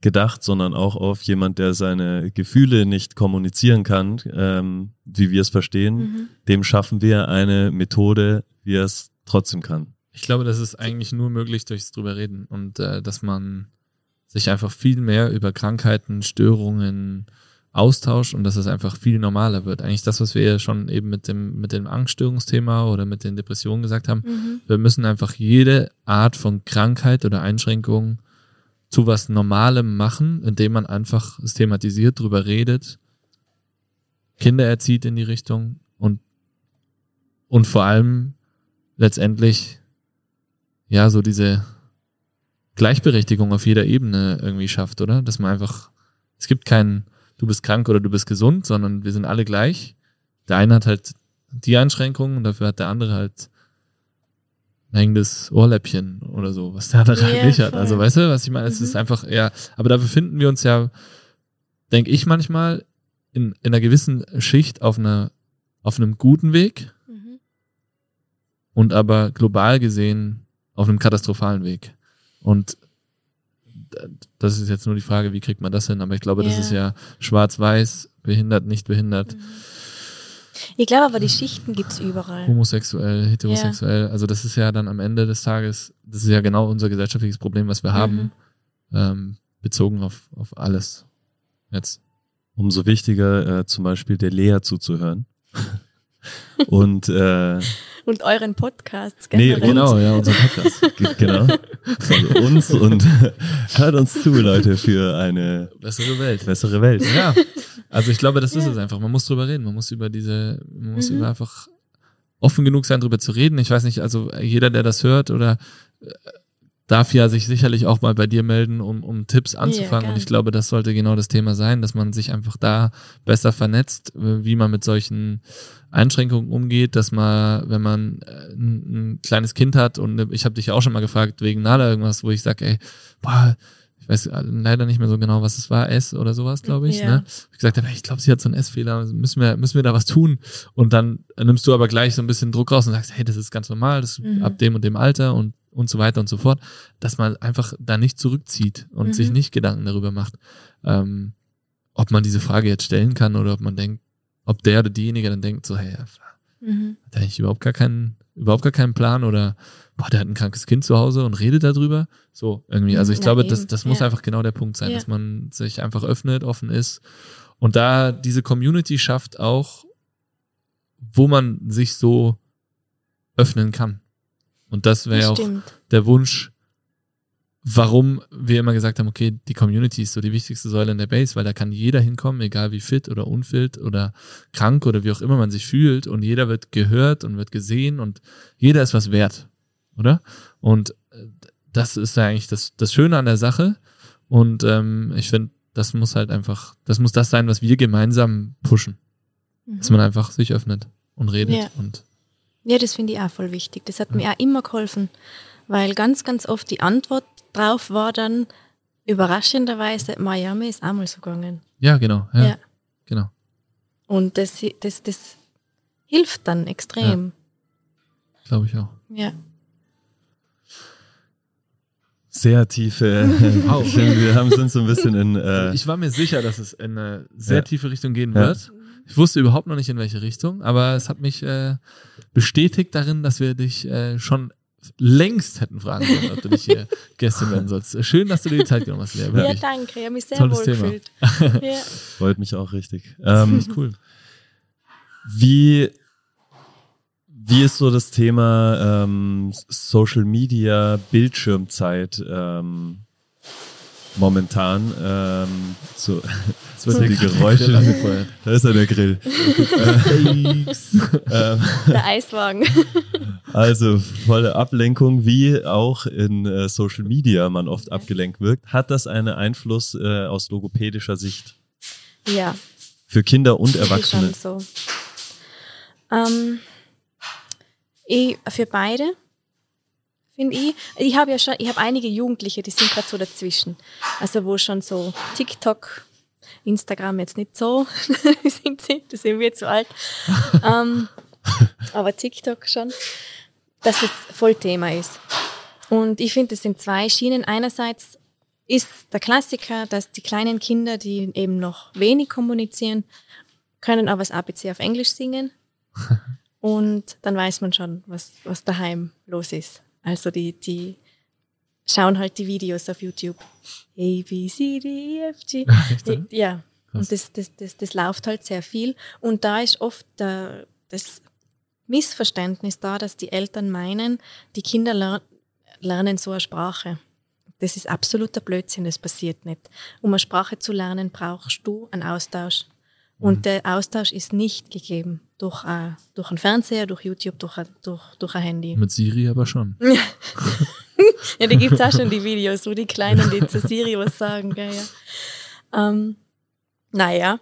gedacht, sondern auch auf jemand, der seine Gefühle nicht kommunizieren kann, ähm, wie wir es verstehen. Mhm. Dem schaffen wir eine Methode, wie er es trotzdem kann. Ich glaube, das ist eigentlich nur möglich durchs drüber reden und äh, dass man sich einfach viel mehr über Krankheiten, Störungen austauscht und dass es einfach viel normaler wird. Eigentlich das, was wir ja schon eben mit dem, mit dem Angststörungsthema oder mit den Depressionen gesagt haben. Mhm. Wir müssen einfach jede Art von Krankheit oder Einschränkung zu was Normalem machen, indem man einfach es thematisiert, drüber redet, Kinder erzieht in die Richtung und, und vor allem letztendlich ja so diese Gleichberechtigung auf jeder Ebene irgendwie schafft, oder? Dass man einfach, es gibt keinen, du bist krank oder du bist gesund, sondern wir sind alle gleich. Der eine hat halt die Einschränkungen und dafür hat der andere halt ein hängendes Ohrläppchen oder so, was der andere Ja, halt nicht hat. Also weißt du, was ich meine? Es Mhm. ist einfach eher, aber da befinden wir uns ja, denke ich manchmal, in, in einer gewissen Schicht auf einer, auf einem guten Weg Mhm. und aber global gesehen auf einem katastrophalen Weg. Und das ist jetzt nur die Frage, wie kriegt man das hin? Aber ich glaube, das Ja. ist ja schwarz-weiß, behindert, nicht behindert, Ich glaube aber, die Schichten gibt's überall. homosexuell, heterosexuell. Also das ist ja dann am Ende des Tages, das ist ja genau unser gesellschaftliches Problem, was wir Mhm. haben, ähm, bezogen auf, auf alles. Jetzt. Umso wichtiger, äh, zum Beispiel der Lea zuzuhören. <laughs> Und äh, Und euren Podcasts Nee. Genau, ja, unser Podcast. ge- genau. Also uns und <laughs> hört uns zu, Leute, für eine Bessere Welt. bessere Welt. Ja, also ich glaube, das ist Ja. es einfach. Man muss drüber reden. Man muss über diese, man muss Mhm. über einfach offen genug sein, drüber zu reden. Ich weiß nicht, also jeder, der das hört oder darf ja sich sicherlich auch mal bei dir melden, um, um Tipps anzufangen. Und gern. ich glaube, das sollte genau das Thema sein, dass man sich einfach da besser vernetzt, äh, wie man mit solchen Einschränkungen umgeht, dass man, wenn man äh, ein, ein kleines Kind hat und ich habe dich auch schon mal gefragt wegen Nala irgendwas, wo ich sage, ey, boah, ich weiß leider nicht mehr so genau, was es war, S oder sowas, glaube ich. Ja. Ne? Ich gesagt habe, ich glaube, sie hat so einen S-Fehler, müssen wir, müssen wir da was tun? Und dann nimmst du aber gleich so ein bisschen Druck raus und sagst, hey, das ist ganz normal, das ist Mhm. ab dem und dem Alter und und so weiter und so fort, dass man einfach da nicht zurückzieht und Mhm. sich nicht Gedanken darüber macht, ähm, ob man diese Frage jetzt stellen kann oder ob man denkt, ob der oder diejenige dann denkt, so, hey, hat Mhm. er eigentlich überhaupt gar keinen, überhaupt gar keinen Plan oder boah, der hat ein krankes Kind zu Hause und redet darüber. So, irgendwie. Also ich Ja, glaube, das, das muss Ja. einfach genau der Punkt sein, Ja. dass man sich einfach öffnet, offen ist. Und da diese Community schafft auch, wo man sich so öffnen kann. Und das wäre auch der Wunsch, warum wir immer gesagt haben, okay, die Community ist so die wichtigste Säule in der Base, weil da kann jeder hinkommen, egal wie fit oder unfit oder krank oder wie auch immer man sich fühlt und jeder wird gehört und wird gesehen und jeder ist was wert, oder? Und äh, das ist ja eigentlich das, das Schöne an der Sache und ähm, ich finde, das muss halt einfach, das muss das sein, was wir gemeinsam pushen, dass Mhm. man einfach sich öffnet und redet Ja. und Ja, das finde ich auch voll wichtig. Das hat mir auch immer geholfen, weil ganz, ganz oft die Antwort drauf war dann überraschenderweise, "Ma, ja, mir ist auch mal so gegangen. ja, genau, ja, Ja. genau. Und das, das, das hilft dann extrem. Glaube ich auch. Ja. Sehr tiefe. Wow. <laughs> Ich finde, wir haben sind so ein bisschen in. Äh, Ich war mir sicher, dass es in eine sehr Ja. tiefe Richtung gehen Ja. wird. Ich wusste überhaupt noch nicht, in welche Richtung, aber es hat mich äh, bestätigt darin, dass wir dich äh, schon längst hätten fragen sollen, ob du nicht hier <laughs> Gästin werden sollst. Schön, dass du dir die Zeit genommen hast, Lea. Ja, Wirklich. danke. Ich habe mich sehr Tolles wohl Thema. gefühlt. <laughs> ja. freut mich auch richtig. Das Ähm, finde ich cool. Wie, wie ist so das Thema ähm, Social Media, Bildschirmzeit ähm, momentan? Ähm, <laughs> wird so die Geräusche. Da ist ja der Grill. ähm, <laughs> Der Eiswagen. also volle Ablenkung, wie auch in äh, Social Media man oft abgelenkt wirkt. Hat das einen Einfluss äh, aus logopädischer Sicht ja. für Kinder und Erwachsene? schon so. Ähm, ich, für beide finde ich. Ich habe ja schon, ich habe einige Jugendliche, die sind gerade so dazwischen. Also wo schon so TikTok, Instagram jetzt nicht so, <laughs> sind sie, da sind wir zu alt. <laughs> ähm, aber TikTok schon, dass das voll Thema ist. Und ich finde, es sind zwei Schienen. Einerseits ist der Klassiker, dass die kleinen Kinder, die eben noch wenig kommunizieren, können aber das ABC auf Englisch singen. <laughs> Und dann weiß man schon, was, was daheim los ist. Also die, die schauen halt die Videos auf YouTube. A, B, C, D, E, F, G. <laughs> Echt, ja? Und das, das, das, das läuft halt sehr viel. Und da ist oft der, das Missverständnis da, dass die Eltern meinen, die Kinder ler lernen so eine Sprache. Das ist absoluter Blödsinn, das passiert nicht. Um eine Sprache zu lernen, brauchst du einen Austausch. Und Mhm. der Austausch ist nicht gegeben durch, äh, durch einen Fernseher, durch YouTube, durch, ein- durch, durch ein Handy. Mit Siri aber schon. <laughs> Ja, da gibt es auch schon die Videos, wo die Kleinen die zu Siri was sagen. Gell, ja. ähm, naja,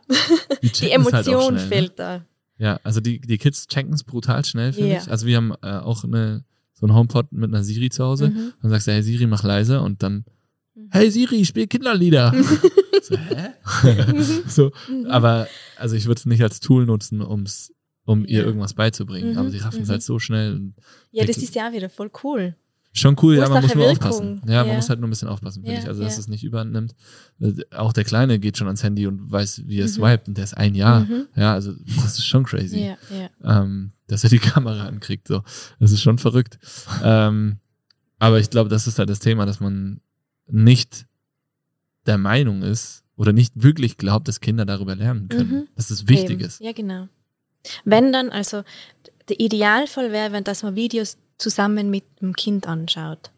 die es halt Emotion ne? fehlt da. Ja, also die, die Kids checken es brutal schnell, finde Ja. ich. Also wir haben äh, auch eine, so ein HomePod mit einer Siri zu Hause. Mhm. Dann sagst du, hey Siri, mach leise und dann, Mhm. hey Siri, spiel Kinderlieder. <laughs> so, hä? <laughs> so, aber also ich würde es nicht als Tool nutzen, um's, um ihr Ja. irgendwas beizubringen. Mhm, aber sie raffen es mhm. halt so schnell. Ja, das ist ja auch wieder voll cool. Schon cool, ja, man muss nur Ursache, aufpassen. Wirkung. Ja, man Ja. muss halt nur ein bisschen aufpassen, finde Ja, ich. Also, dass ja. es nicht überhand nimmt. Äh, Auch der Kleine geht schon ans Handy und weiß, wie er Mhm. swiped und der ist ein Jahr. Mhm. Ja, also das ist schon crazy. Ja, ja. ähm, dass er die <laughs> Kamera ankriegt. So. Das ist schon verrückt. ähm, aber ich glaube, das ist halt das Thema, dass man nicht der Meinung ist oder nicht wirklich glaubt, dass Kinder darüber lernen können. Mhm. Dass es wichtig Eben. ist. Ja, genau. Wenn dann, also der Idealfall wäre, wenn dass man Videos zusammen mit dem Kind anschaut.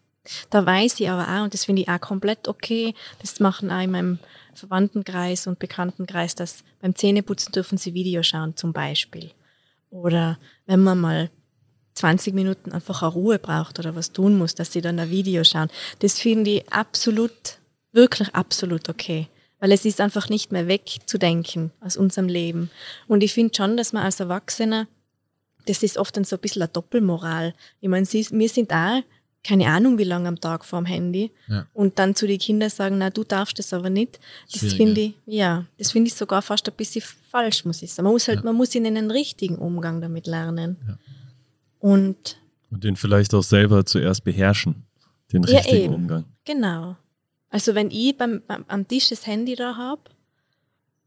Da weiß ich aber auch, und das finde ich auch komplett okay, das machen auch in meinem Verwandtenkreis und Bekanntenkreis, dass beim Zähneputzen dürfen sie Video schauen, zum Beispiel. Oder wenn man mal 20 Minuten einfach eine Ruhe braucht oder was tun muss, dass sie dann ein Video schauen. Das finde ich absolut, wirklich absolut okay. Weil es ist einfach nicht mehr wegzudenken aus unserem Leben. Und ich finde schon, dass man als Erwachsener, das ist oft dann so ein bisschen eine Doppelmoral. Ich meine, wir sind auch keine Ahnung, wie lange am Tag vorm Handy. Ja. Und dann zu den Kindern sagen, na, du darfst das aber nicht. Das finde ich, ja, das finde ich sogar fast ein bisschen falsch, muss ich sagen. Man muss halt, Ja. man muss ihnen einen richtigen Umgang damit lernen. Ja. Und Und den vielleicht auch selber zuerst beherrschen, den Ja, richtigen eben. Umgang. Genau. Also wenn ich beim, am Tisch das Handy da habe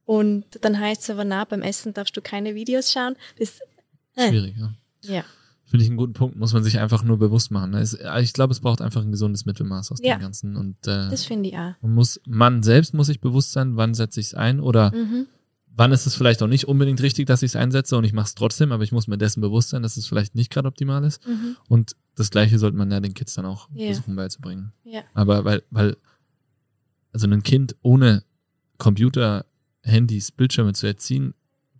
und dann heißt es aber, na, beim Essen darfst du keine Videos schauen, das, äh, Schwierig, ja. ja, Finde ich einen guten Punkt, muss man sich einfach nur bewusst machen. ne? Es, ich glaube, es braucht einfach ein gesundes Mittelmaß aus Ja. dem Ganzen. Und äh, das finde ich auch. man muss, man selbst muss sich bewusst sein, wann setze ich es ein oder Mhm. wann ist es vielleicht auch nicht unbedingt richtig, dass ich es einsetze und ich mache es trotzdem, aber ich muss mir dessen bewusst sein, dass es vielleicht nicht gerade optimal ist. Mhm. Und das Gleiche sollte man ja den Kids dann auch Ja. versuchen beizubringen. Ja. Aber weil, weil, also ein Kind ohne Computer, Handys, Bildschirme zu erziehen,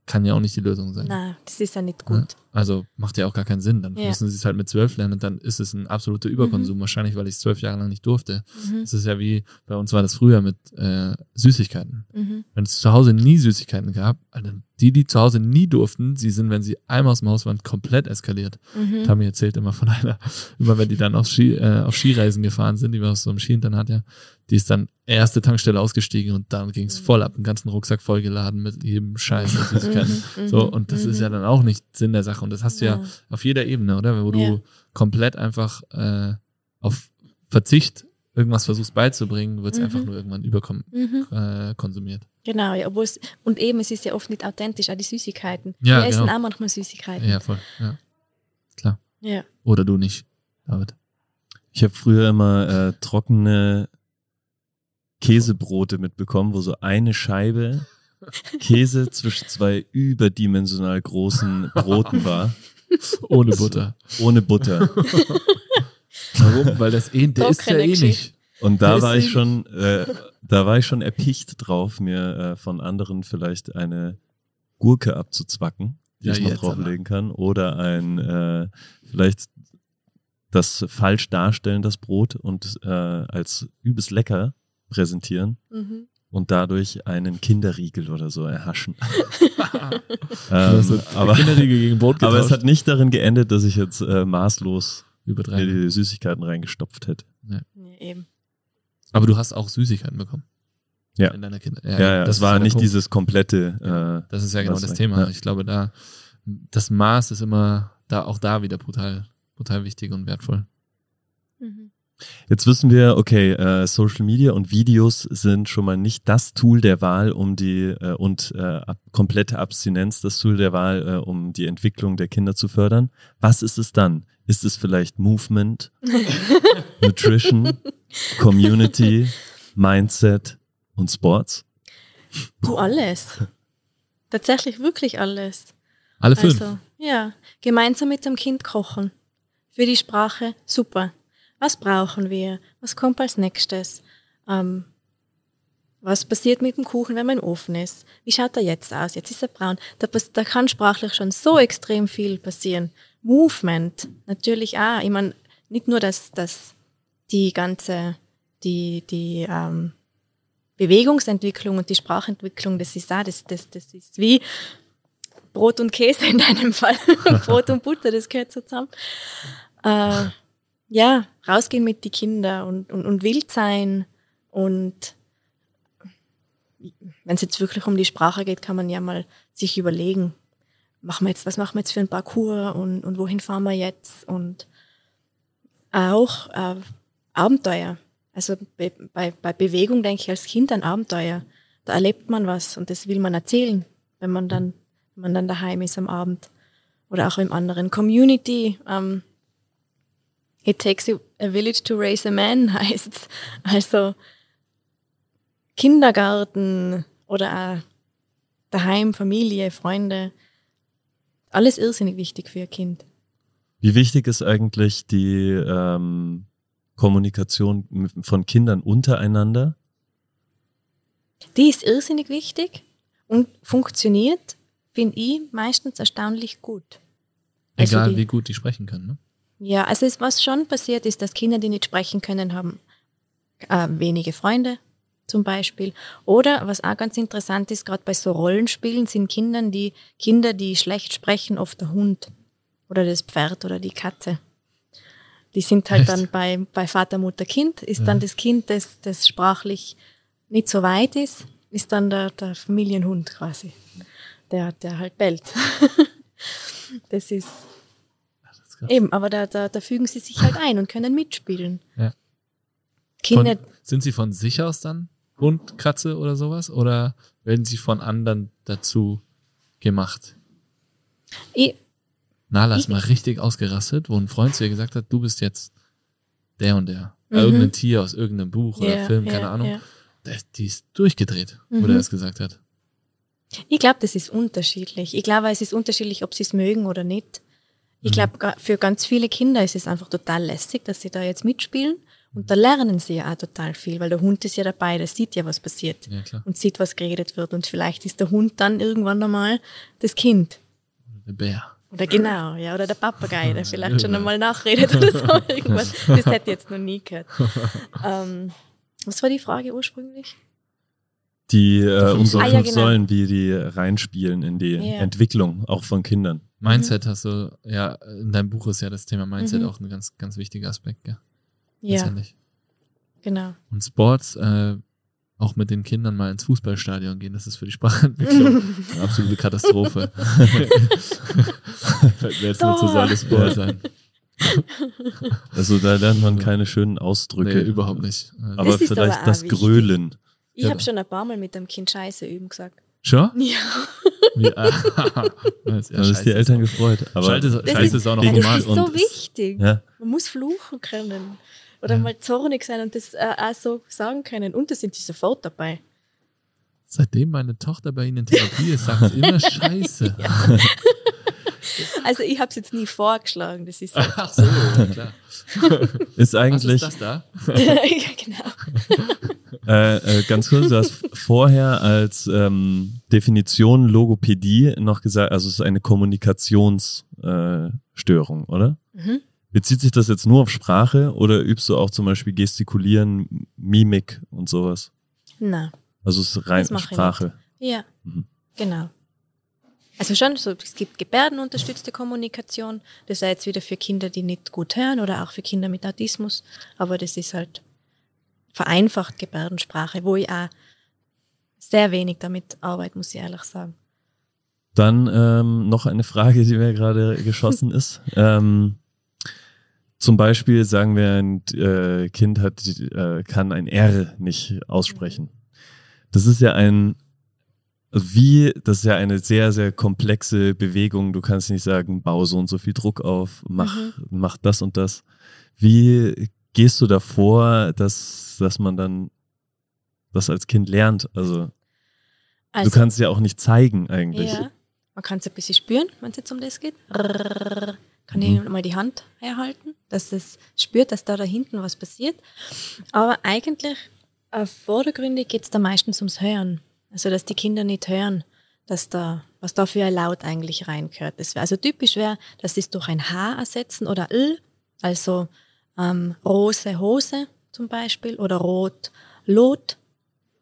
kann ja auch nicht die Lösung sein. Na, das ist ja nicht Ja? Also macht ja auch gar keinen Sinn. Dann Ja. müssen sie es halt mit zwölf lernen und dann ist es ein absoluter Überkonsum. Wahrscheinlich, weil ich es zwölf Jahre lang nicht durfte. Mhm. Das ist ja wie, bei uns war das früher mit äh, Süßigkeiten. Mhm. Wenn es zu Hause nie Süßigkeiten gab, also die, die zu Hause nie durften, sie sind, wenn sie einmal aus dem Haus waren, komplett eskaliert. Mhm. Tami erzählt immer von einer, <laughs> immer wenn die dann auf, Ski, äh, auf Skireisen gefahren sind, die war aus so einem Skiinternat, ja, die ist dann erste Tankstelle ausgestiegen und dann ging es voll ab, einen ganzen Rucksack vollgeladen mit jedem Scheiß und <laughs> Süßigkeiten. Mhm, So, mhm, und das mhm. ist ja dann auch nicht Sinn der Sache. Und das hast du ja Ja. auf jeder Ebene, oder? Wo du Ja. komplett einfach äh, auf Verzicht irgendwas versuchst beizubringen, wird es Mhm. einfach nur irgendwann überkommen, Mhm. äh, konsumiert. Genau, ja, obwohl es, und eben, es ist ja oft nicht authentisch, auch die Süßigkeiten. Ja, Wir essen genau. auch manchmal Süßigkeiten. Ja, voll. Ja. Klar. Ja. Oder du nicht, David. Ich habe früher immer äh, trockene Käsebrote mitbekommen, wo so eine Scheibe Käse zwischen zwei überdimensional großen Broten war, Ohne Butter. ohne Butter. Warum? Weil das eh, der ist ja eh nicht. Und da war ich ist- schon, äh, da war ich schon erpicht drauf, mir äh, von anderen vielleicht eine Gurke abzuzwacken, die Ja, ich noch drauflegen kann, oder ein äh, vielleicht das falsch darstellen, das Brot und äh, als übelst lecker präsentieren Mhm. Und dadurch einen Kinderriegel oder so erhaschen. <laughs> Das ähm, aber, Kinderriegel gegen Brot aber es hat nicht darin geendet, dass ich jetzt äh, maßlos Übertreiben. die Süßigkeiten reingestopft hätte. Ja, eben. Aber du hast auch Süßigkeiten bekommen. Ja. In deiner Kinder. Ja, ja, das ist war nicht Punkt. dieses komplette. Äh, Das ist ja genau das Thema. ja. Ich glaube, da, das Maß ist immer da, auch da wieder brutal, brutal wichtig und wertvoll. Mhm. Jetzt wissen wir, okay, äh, Social Media und Videos sind schon mal nicht das Tool der Wahl, um die äh, und äh, ab, komplette Abstinenz das Tool der Wahl, äh, um die Entwicklung der Kinder zu fördern. Was ist es dann? Ist es vielleicht Movement, <laughs> Nutrition, Community, Mindset und Sports? Du alles. Tatsächlich wirklich alles. Alle fünf. Also, ja, gemeinsam mit dem Kind kochen. Für die Sprache super. Was brauchen wir? Was kommt als nächstes? Ähm, was passiert mit dem Kuchen, wenn im Ofen ist? Wie schaut er jetzt aus? Jetzt ist er braun. Da, da kann sprachlich schon so extrem viel passieren. Movement natürlich auch. Ich meine, nicht nur, dass, dass die ganze, die, die ähm, Bewegungsentwicklung und die Sprachentwicklung, das ist auch, das, das, das ist wie Brot und Käse in deinem Fall. <laughs> Brot und Butter, das gehört so zusammen. Äh, ja, rausgehen mit den Kindern und, und, und wild sein und wenn es jetzt wirklich um die Sprache geht, kann man ja mal sich überlegen, machen wir jetzt, was machen wir jetzt für ein Parcours und, und wohin fahren wir jetzt und auch äh, Abenteuer. Also bei, bei, bei Bewegung denke ich als Kind an Abenteuer. Da erlebt man was und das will man erzählen, wenn man dann, wenn man dann daheim ist am Abend. Oder auch im anderen. Community, ähm, it takes a village to raise a man <laughs> heißt Also Kindergarten oder auch daheim, Familie, Freunde. Alles irrsinnig wichtig für ihr Kind. Wie wichtig ist eigentlich die ähm, Kommunikation von Kindern untereinander? Die ist irrsinnig wichtig und funktioniert, finde ich, meistens erstaunlich gut. Also Egal, die, wie gut die sprechen können. Ne? Ja, also es, was schon passiert ist, dass Kinder, die nicht sprechen können, haben äh, wenige Freunde, zum Beispiel. Oder was auch ganz interessant ist, gerade bei so Rollenspielen sind Kindern, die Kinder, die schlecht sprechen, oft der Hund oder das Pferd oder die Katze. Die sind halt Echt? dann bei, bei Vater, Mutter, Kind, ist ja. dann das Kind, das, das sprachlich nicht so weit ist, ist dann der, der Familienhund quasi, der, der halt bellt. <laughs> das ist, ist eben, aber da, da, da fügen sie sich halt ein und können mitspielen. Ja. Kinder, von, sind sie von sich aus dann Hund, Katze oder sowas? Oder werden sie von anderen dazu gemacht? Ich, Nala ist mal richtig ausgerastet, wo ein Freund zu ihr gesagt hat, du bist jetzt der und der. Mhm. Irgendein Tier aus irgendeinem Buch oder ja, Film, keine ja, Ahnung. Ja. Die ist durchgedreht, mhm. wo der es gesagt hat. Ich glaube, das ist unterschiedlich. Ich glaube, es ist unterschiedlich, ob sie es mögen oder nicht. Ich mhm. glaube, für ganz viele Kinder ist es einfach total lässig, dass sie da jetzt mitspielen. Und da lernen sie ja auch total viel, weil der Hund ist ja dabei, der sieht ja, was passiert ja, und sieht, was geredet wird. Und vielleicht ist der Hund dann irgendwann einmal das Kind. Der Bär. Oder genau, ja, oder der Papagei, der <laughs> vielleicht schon einmal nachredet oder so <laughs> irgendwas. Das hätte ich jetzt noch nie gehört. Ähm, was war die Frage ursprünglich? Die äh, unsere ah, ja, fünf genau. Säulen, wie die reinspielen in die ja. Entwicklung auch von Kindern. Mindset mhm. hast du, ja, in deinem Buch ist ja das Thema Mindset mhm. auch ein ganz, ganz wichtiger Aspekt, gell? Ja. Genau. Und Sports, äh, auch mit den Kindern mal ins Fußballstadion gehen, das ist für die Sprachentwicklung <laughs> eine absolute Katastrophe. <laughs> Fällt mir jetzt nur zu Säule Sport sein. Also da lernt man keine schönen Ausdrücke. Nee, überhaupt nicht. Aber das vielleicht aber das wichtig. Grölen. Ich ja. habe schon ein paar Mal mit dem Kind Scheiße üben gesagt. Schon? Ja. Ah, <laughs> das ist, ja, ist die Eltern gefreut. Aber Scheiße, Scheiße ist, ist, auch noch normal. Das ist so wichtig. Ja. Man muss fluchen können oder ja. mal zornig sein und das äh, auch so sagen können. Und da sind sie sofort dabei. Seitdem meine Tochter bei Ihnen in Therapie ist, sagt sie immer <laughs> Scheiße. Also ich habe es jetzt nie vorgeschlagen, das ist so. Ach so, ja, klar. <laughs> Ist eigentlich. Was ist das da? ja, genau. Äh, äh, ganz kurz, du hast <laughs> vorher als ähm, Definition Logopädie noch gesagt, also es ist eine Kommunikationsstörung, äh, oder? Mhm. Bezieht sich das jetzt nur auf Sprache oder übst du auch zum Beispiel Gestikulieren, Mimik und sowas? Na. Also es ist rein Sprache. Ja, mhm. genau. Also schon, so, es gibt gebärdenunterstützte Kommunikation. Das ja jetzt wieder für Kinder, die nicht gut hören oder auch für Kinder mit Autismus. Aber das ist halt vereinfacht Gebärdensprache, wo ich auch sehr wenig damit arbeite, muss ich ehrlich sagen. Dann ähm, noch eine Frage, die mir gerade geschossen <laughs> ist. Ähm, zum Beispiel sagen wir, ein äh, Kind hat, äh, kann ein R nicht aussprechen. Das ist ja ein, wie, das ist ja eine sehr, sehr komplexe Bewegung. Du kannst nicht sagen, bau so und so viel Druck auf, mach, mhm. mach das und das. Wie gehst du davor, dass, dass man dann das als Kind lernt? Also Also, du kannst ja auch nicht zeigen eigentlich. Ja, man kann es ein bisschen spüren, wenn es jetzt um das geht. Kann Mhm. ich mal die Hand herhalten, dass es spürt, dass da da hinten was passiert. Aber eigentlich, äh, vordergründig geht es da meistens ums Hören. Also, dass die Kinder nicht hören, dass da, was da für ein Laut eigentlich reingehört. Das wär, also typisch wäre, dass sie es durch ein H ersetzen oder L, also ähm, Rose, Hose zum Beispiel oder Rot, Lot.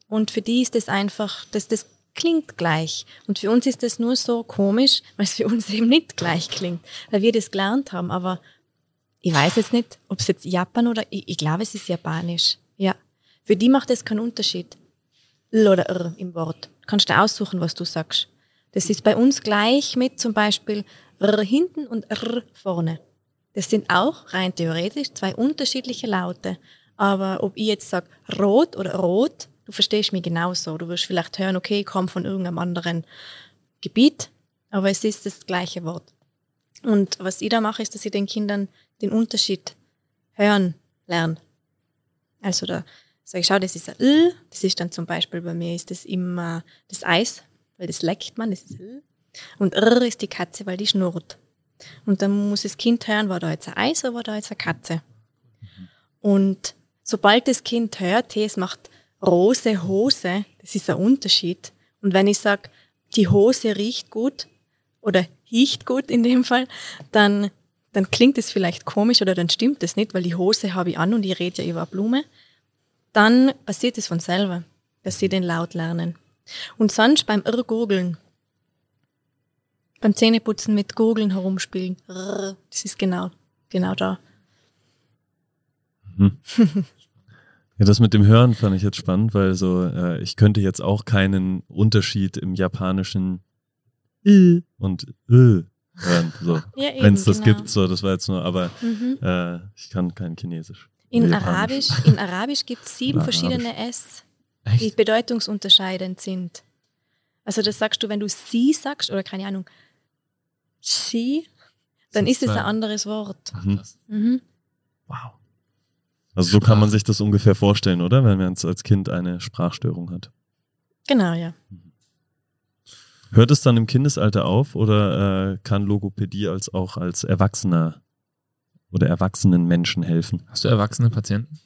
Und für die ist das einfach, das, das klingt gleich. Und für uns ist das nur so komisch, <laughs> weil es für uns eben nicht gleich klingt, weil wir das gelernt haben. Aber ich weiß jetzt nicht, ob es jetzt Japan oder, ich, ich glaube, es ist Japanisch. Ja. Für die macht das keinen Unterschied. L oder R im Wort. Du kannst dir aussuchen, was du sagst. Das ist bei uns gleich mit zum Beispiel R hinten und R vorne. Das sind auch rein theoretisch zwei unterschiedliche Laute. Aber ob ich jetzt sage rot oder rot, du verstehst mich genauso. Du wirst vielleicht hören, okay, ich komme von irgendeinem anderen Gebiet, aber es ist das gleiche Wort. Und was ich da mache, ist, dass ich den Kindern den Unterschied hören lerne. Also da sage ich, schau, das ist ein L, das ist dann zum Beispiel bei mir ist das immer das Eis, weil das leckt man, das ist L. Und R ist die Katze, weil die schnurrt. Und dann muss das Kind hören, war da jetzt ein Eis oder war da jetzt eine Katze. Und sobald das Kind hört, hey, es macht Rose, Hose, das ist ein Unterschied. Und wenn ich sage, die Hose riecht gut oder riecht gut in dem Fall, dann, dann klingt es vielleicht komisch oder dann stimmt es nicht, weil die Hose habe ich an und ich rede ja über eine Blume. Dann passiert es von selber, dass sie den Laut lernen. Und sonst beim Irrgurgeln, beim Zähneputzen mit Gurgeln herumspielen, das ist genau, genau da. <laughs> Ja, das mit dem Hören fand ich jetzt spannend, weil so, äh, ich könnte jetzt auch keinen Unterschied im japanischen I und Ö hören. So. Ja, Wenn es das genau. gibt, so, das war jetzt nur, aber Mhm. äh, ich kann kein Chinesisch. In Arabisch, in Arabisch gibt es sieben Oder verschiedene S, die Echt? bedeutungsunterscheidend sind. Also das sagst du, wenn du sie sagst, oder keine Ahnung, sie, dann ist es ein anderes Wort. Mhm. Mhm. Wow. Also so kann man sich das ungefähr vorstellen, oder? Wenn man als Kind eine Sprachstörung hat. Genau, ja. Hört es dann im Kindesalter auf oder äh, kann Logopädie als auch als Erwachsener oder erwachsenen Menschen helfen? Hast du erwachsene Patienten?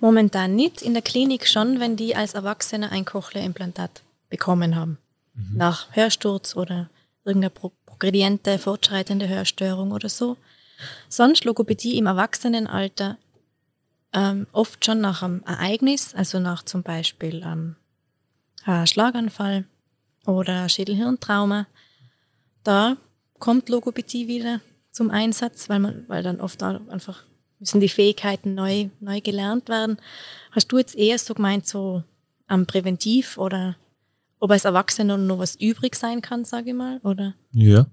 Momentan nicht, in der Klinik schon, wenn die als Erwachsene ein Cochlea-Implantat bekommen haben. Mhm. Nach Hörsturz oder irgendeine pro progrediente, fortschreitende Hörstörung oder so. Sonst Logopädie im Erwachsenenalter ähm, oft schon nach einem Ereignis, also nach zum Beispiel ähm, einem Schlaganfall oder Schädelhirntrauma. Da kommt Logopädie wieder zum Einsatz, weil man, weil dann oft einfach müssen die Fähigkeiten neu, neu gelernt werden. Hast du jetzt eher so gemeint, so am Präventiv oder ob als Erwachsener noch was übrig sein kann, sage ich mal? Oder Ja.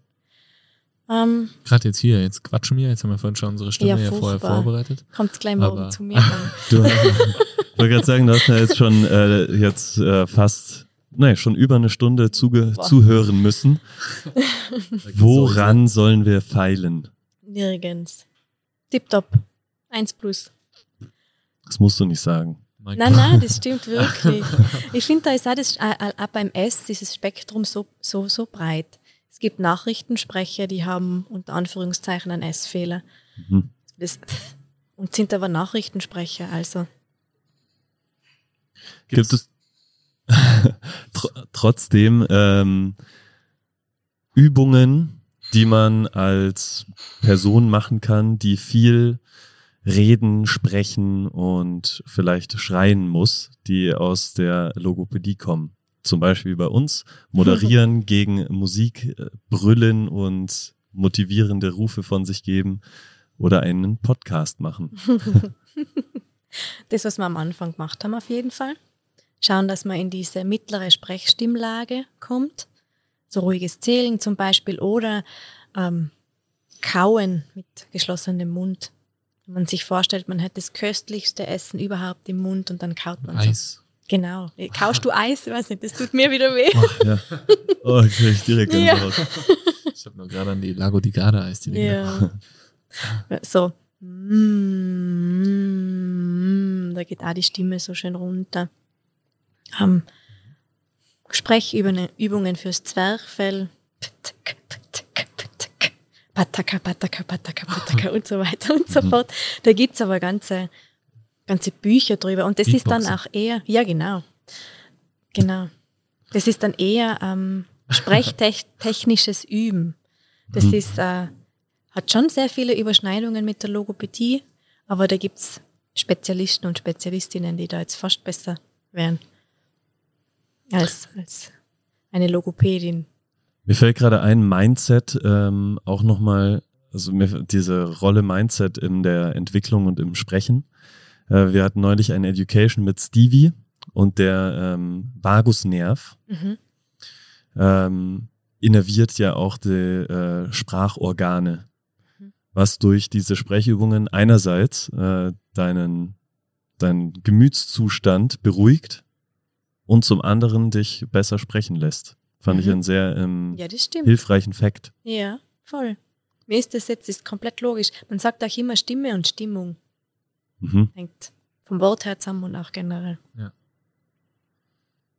ähm, Gerade jetzt hier, jetzt quatschen wir, jetzt haben wir vorhin schon unsere Stimme Ja, ja, vorher vorbereitet. kommt gleich morgen Aber- zu mir. <laughs> Du ich wollte gerade sagen, du hast ja jetzt schon äh, jetzt äh, fast, nee, schon über eine Stunde zuge Boah. zuhören müssen. <laughs> Woran sollen wir feilen? Nirgends. Tipptopp. Eins plus. Das musst du nicht sagen. Mein Nein, Gott. nein, das stimmt <laughs> wirklich. Ich finde, da ist auch, das, auch beim S dieses Spektrum so, so, so breit. Es gibt Nachrichtensprecher, die haben unter Anführungszeichen einen S-Fehler. Mhm. Das, und sind aber Nachrichtensprecher, also. Gibt es <laughs> tr trotzdem ähm, Übungen, die man als Person machen kann, die viel reden, sprechen und vielleicht schreien muss, die aus der Logopädie kommen? Zum Beispiel bei uns moderieren, <laughs> gegen Musik äh, brüllen und motivierende Rufe von sich geben oder einen Podcast machen. <laughs> Das, was wir am Anfang gemacht haben, auf jeden Fall. Schauen, dass man in diese mittlere Sprechstimmlage kommt. So ruhiges Zählen zum Beispiel oder ähm, Kauen mit geschlossenem Mund. Wenn man sich vorstellt, man hat das köstlichste Essen überhaupt im Mund und dann kaut man so. Eis. Genau. Kaust du Eis? Ich weiß nicht, das tut mir wieder weh. Ja. <laughs> Oh, ich krieg direkt Ja. Gänsehaut. Ich habe nur gerade an die Lago di Garda Eis, die Ja. So. Mm, Da geht auch die Stimme so schön runter. Ähm, Sprechübungen fürs Zwerchfell. Pataka, Pataka, Pataka, Pataka und so weiter und so Mhm. fort. Da gibt's aber ganze, ganze Bücher drüber. Und das ist dann Beatboxen. auch eher, ja genau, genau. Das ist dann eher ähm, sprechtechnisches Üben. Das Mhm. ist, äh, hat schon sehr viele Überschneidungen mit der Logopädie, aber da gibt's Spezialisten und Spezialistinnen, die da jetzt fast besser wären als, als eine Logopädin. Mir fällt gerade ein, Mindset ähm, auch nochmal, also mir, diese Rolle Mindset in der Entwicklung und im Sprechen. Äh, wir hatten neulich eine Education mit Stevie und der ähm, Vagusnerv Mhm. ähm, innerviert ja auch die äh, Sprachorgane, Mhm. was durch diese Sprechübungen einerseits äh, deinen, deinen Gemütszustand beruhigt und zum anderen dich besser sprechen lässt. Fand ich Mhm. einen sehr ähm, Ja, das stimmt. hilfreichen Fakt. Ja, voll. Mir ist das jetzt ist komplett logisch. Man sagt auch immer Stimme und Stimmung. Mhm. Hängt vom Wort her zusammen und auch generell.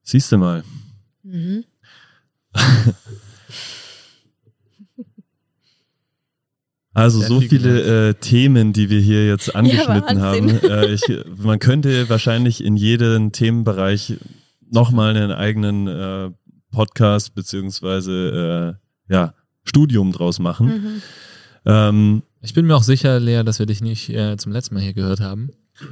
Siehst du mal. Mhm. <laughs> Also Sehr so viel viele äh, Themen, die wir hier jetzt <laughs> angeschnitten haben. Wahnsinn. Äh, ich, man könnte wahrscheinlich in jeden Themenbereich nochmal einen eigenen äh, Podcast beziehungsweise äh, ja, Studium draus machen. Mhm. Ähm, Ich bin mir auch sicher, Lea, dass wir dich nicht äh, zum letzten Mal hier gehört haben.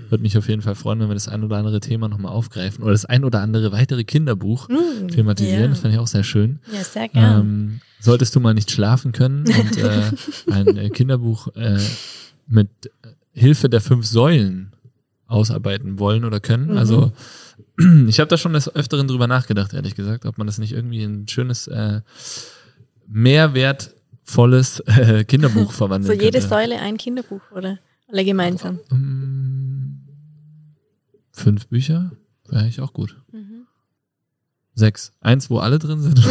Würde mich auf jeden Fall freuen, wenn wir das ein oder andere Thema nochmal aufgreifen oder das ein oder andere weitere Kinderbuch Mhm. thematisieren. Ja. Das fand ich auch sehr schön. ja, sehr gern. Ähm, solltest du mal nicht schlafen können und äh, <laughs> ein äh, Kinderbuch äh, mit Hilfe der fünf Säulen ausarbeiten wollen oder können. Mhm. Also <clears throat> ich habe da schon des Öfteren drüber nachgedacht, ehrlich gesagt, ob man das nicht irgendwie in ein schönes, äh, mehrwertvolles <laughs> äh, Kinderbuch <laughs> so verwandeln jede könnte. Säule ein Kinderbuch, oder? Alle gemeinsam. Mm, Fünf Bücher? Wäre eigentlich auch gut. Mhm. Sechs. Eins, wo alle drin sind. <laughs>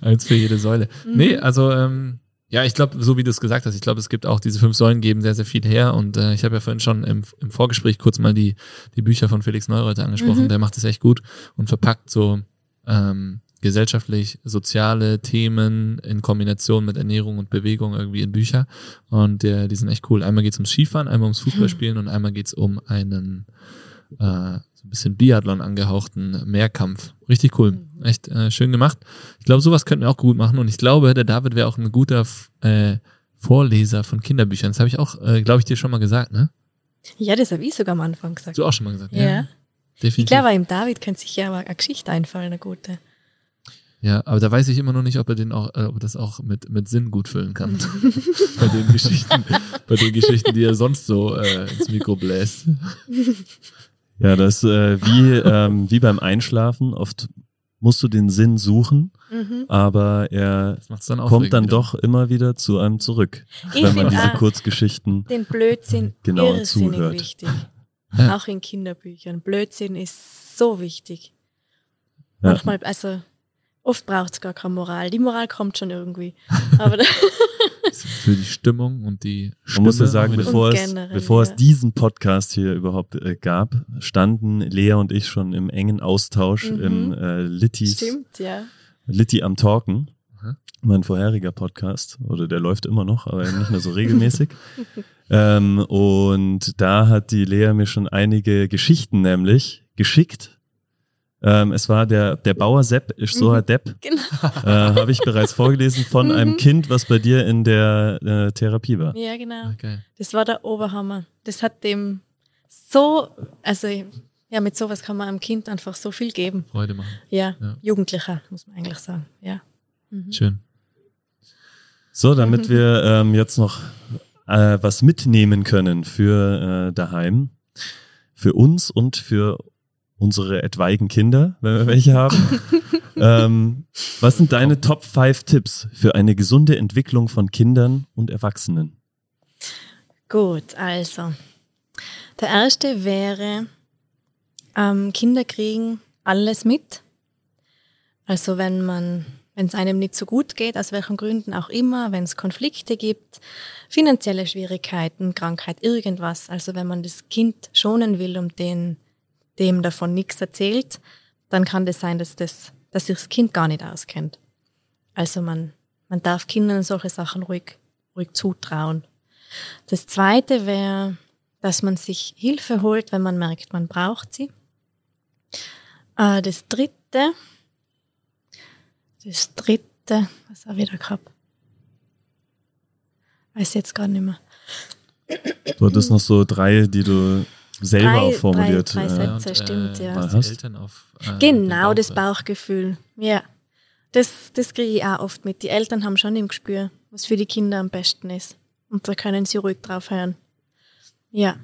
Eins für jede Säule. Mhm. Nee, also ähm, ja, ich glaube, so wie du es gesagt hast, ich glaube, es gibt auch diese fünf Säulen geben sehr, sehr viel her. Und äh, ich habe ja vorhin schon im, im Vorgespräch kurz mal die, die Bücher von Felix Neureuter angesprochen. Mhm. Der macht es echt gut und verpackt so ähm, gesellschaftlich soziale Themen in Kombination mit Ernährung und Bewegung irgendwie in Bücher. Und der, die sind echt cool. Einmal geht's ums Skifahren, einmal ums Fußballspielen und einmal geht's um einen äh, ein bisschen Biathlon angehauchten Mehrkampf. Richtig cool. Mhm. Echt äh, schön gemacht. Ich glaube, sowas könnten wir auch gut machen und ich glaube, der David wäre auch ein guter äh, Vorleser von Kinderbüchern. Das habe ich auch, äh, glaube ich, dir schon mal gesagt, ne? ja, das habe ich sogar am Anfang gesagt. Du auch schon mal gesagt? Ja. Definitiv. Ich glaube, im David könnte sich ja aber eine Geschichte einfallen, eine gute. Ja, aber da weiß ich immer noch nicht, ob er den auch, äh, ob er das auch mit, mit Sinn gut füllen kann. <laughs> bei den Geschichten, bei den Geschichten, die er sonst so äh, ins Mikro bläst. <laughs> ja, das äh, wie, ähm, wie beim Einschlafen. Oft musst du den Sinn suchen, Mhm. aber er dann kommt dann doch immer wieder zu einem zurück, Ich wenn man finde diese auch Kurzgeschichten den Blödsinn Genauer irrsinnig zuhört. wichtig. Ja. Auch in Kinderbüchern. Blödsinn ist so wichtig. Ja. Manchmal, also oft braucht es gar keine Moral. Die Moral kommt schon irgendwie. Aber da, <laughs> <laughs> für die Stimmung und die Man muss ja Stimme sagen, bevor, es, generell, bevor ja. es diesen Podcast hier überhaupt äh, gab, standen Lea und ich schon im engen Austausch Mhm. im äh, Littis, stimmt, ja. Litti am Talken, Mhm. mein vorheriger Podcast, oder der läuft immer noch, aber nicht mehr so regelmäßig. <laughs> ähm, und da hat die Lea mir schon einige Geschichten nämlich geschickt. Ähm, es war der, der Bauer Sepp, ist so ein Depp, <laughs> Genau. äh, habe ich bereits vorgelesen von einem Mhm. Kind, was bei dir in der äh, Therapie war. Ja, genau. Okay. Das war der Oberhammer. Das hat dem so, also ja, mit sowas kann man einem Kind einfach so viel geben. Freude machen. Ja, Ja. Jugendlicher, muss man eigentlich sagen. Ja. Mhm. Schön. So, damit wir ähm, jetzt noch äh, was mitnehmen können für äh, daheim, für uns und für unsere etwaigen Kinder, wenn wir welche haben. <laughs> ähm, was sind deine Top 5 Tipps für eine gesunde Entwicklung von Kindern und Erwachsenen? Gut, also. Der erste wäre, ähm, Kinder kriegen alles mit. Also wenn man, wenn es einem nicht so gut geht, aus welchen Gründen auch immer, wenn es Konflikte gibt, finanzielle Schwierigkeiten, Krankheit, irgendwas. Also wenn man das Kind schonen will und den, dem davon nichts erzählt, dann kann das sein, dass, das, dass sich das Kind gar nicht auskennt. Also man, man darf Kindern solche Sachen ruhig, ruhig zutrauen. Das Zweite wäre, dass man sich Hilfe holt, wenn man merkt, man braucht sie. Äh, das Dritte, das Dritte, was habe ich da gehabt? Weiß jetzt gar nicht mehr. Du hattest noch so drei, die du selber auch formuliert. äh, Sätze. stimmt, ja. Eltern auf, äh, Genau, das Bauch- Bauchgefühl. Ja. Das, das kriege ich auch oft mit. Die Eltern haben schon im Gespür, was für die Kinder am besten ist. Und da können sie ruhig drauf hören. Ja.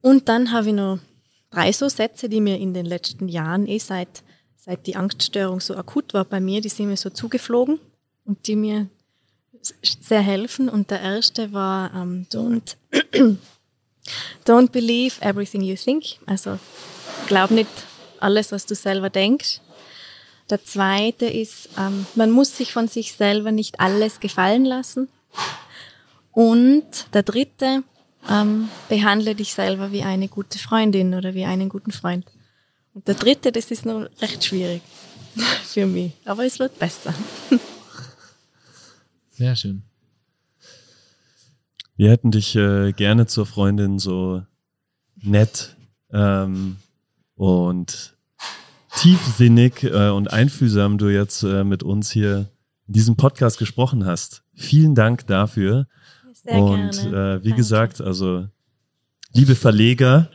Und dann habe ich noch drei so Sätze, die mir in den letzten Jahren eh seit, seit die Angststörung so akut war bei mir, die sind mir so zugeflogen und die mir sehr helfen. Und der erste war ähm, don't, don't believe everything you think. Also glaub nicht alles, was du selber denkst. Der zweite ist, ähm, man muss sich von sich selber nicht alles gefallen lassen. Und der dritte, ähm, behandle dich selber wie eine gute Freundin oder wie einen guten Freund. Und der dritte, das ist noch recht schwierig <laughs> für mich, aber es wird besser. <laughs> Sehr schön. Wir hätten dich äh, gerne zur Freundin so nett ähm, und tiefsinnig äh, und einfühlsam du jetzt äh, mit uns hier in diesem Podcast gesprochen hast. Vielen Dank dafür. Sehr und gerne. äh, wie Danke. gesagt, also liebe Verleger,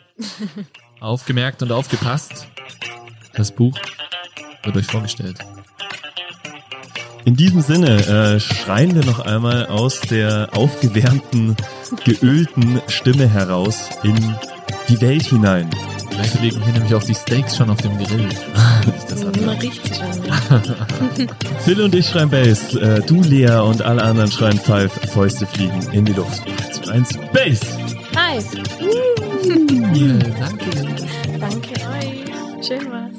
Aufgemerkt und aufgepasst. Das Buch wird euch vorgestellt. In diesem Sinne äh, schreien wir noch einmal aus der aufgewärmten, geölten Stimme heraus in die Welt hinein. Vielleicht liegen hier nämlich auch die Steaks schon auf dem Grill. <laughs> Das Man riecht sie schon. <laughs> Phil und ich schreien Bass, äh, du Lea und alle anderen schreien Five, Fäuste fliegen in die Luft. 3, 2, 1, Bass! Hi, <laughs> danke. danke euch. Schön war's.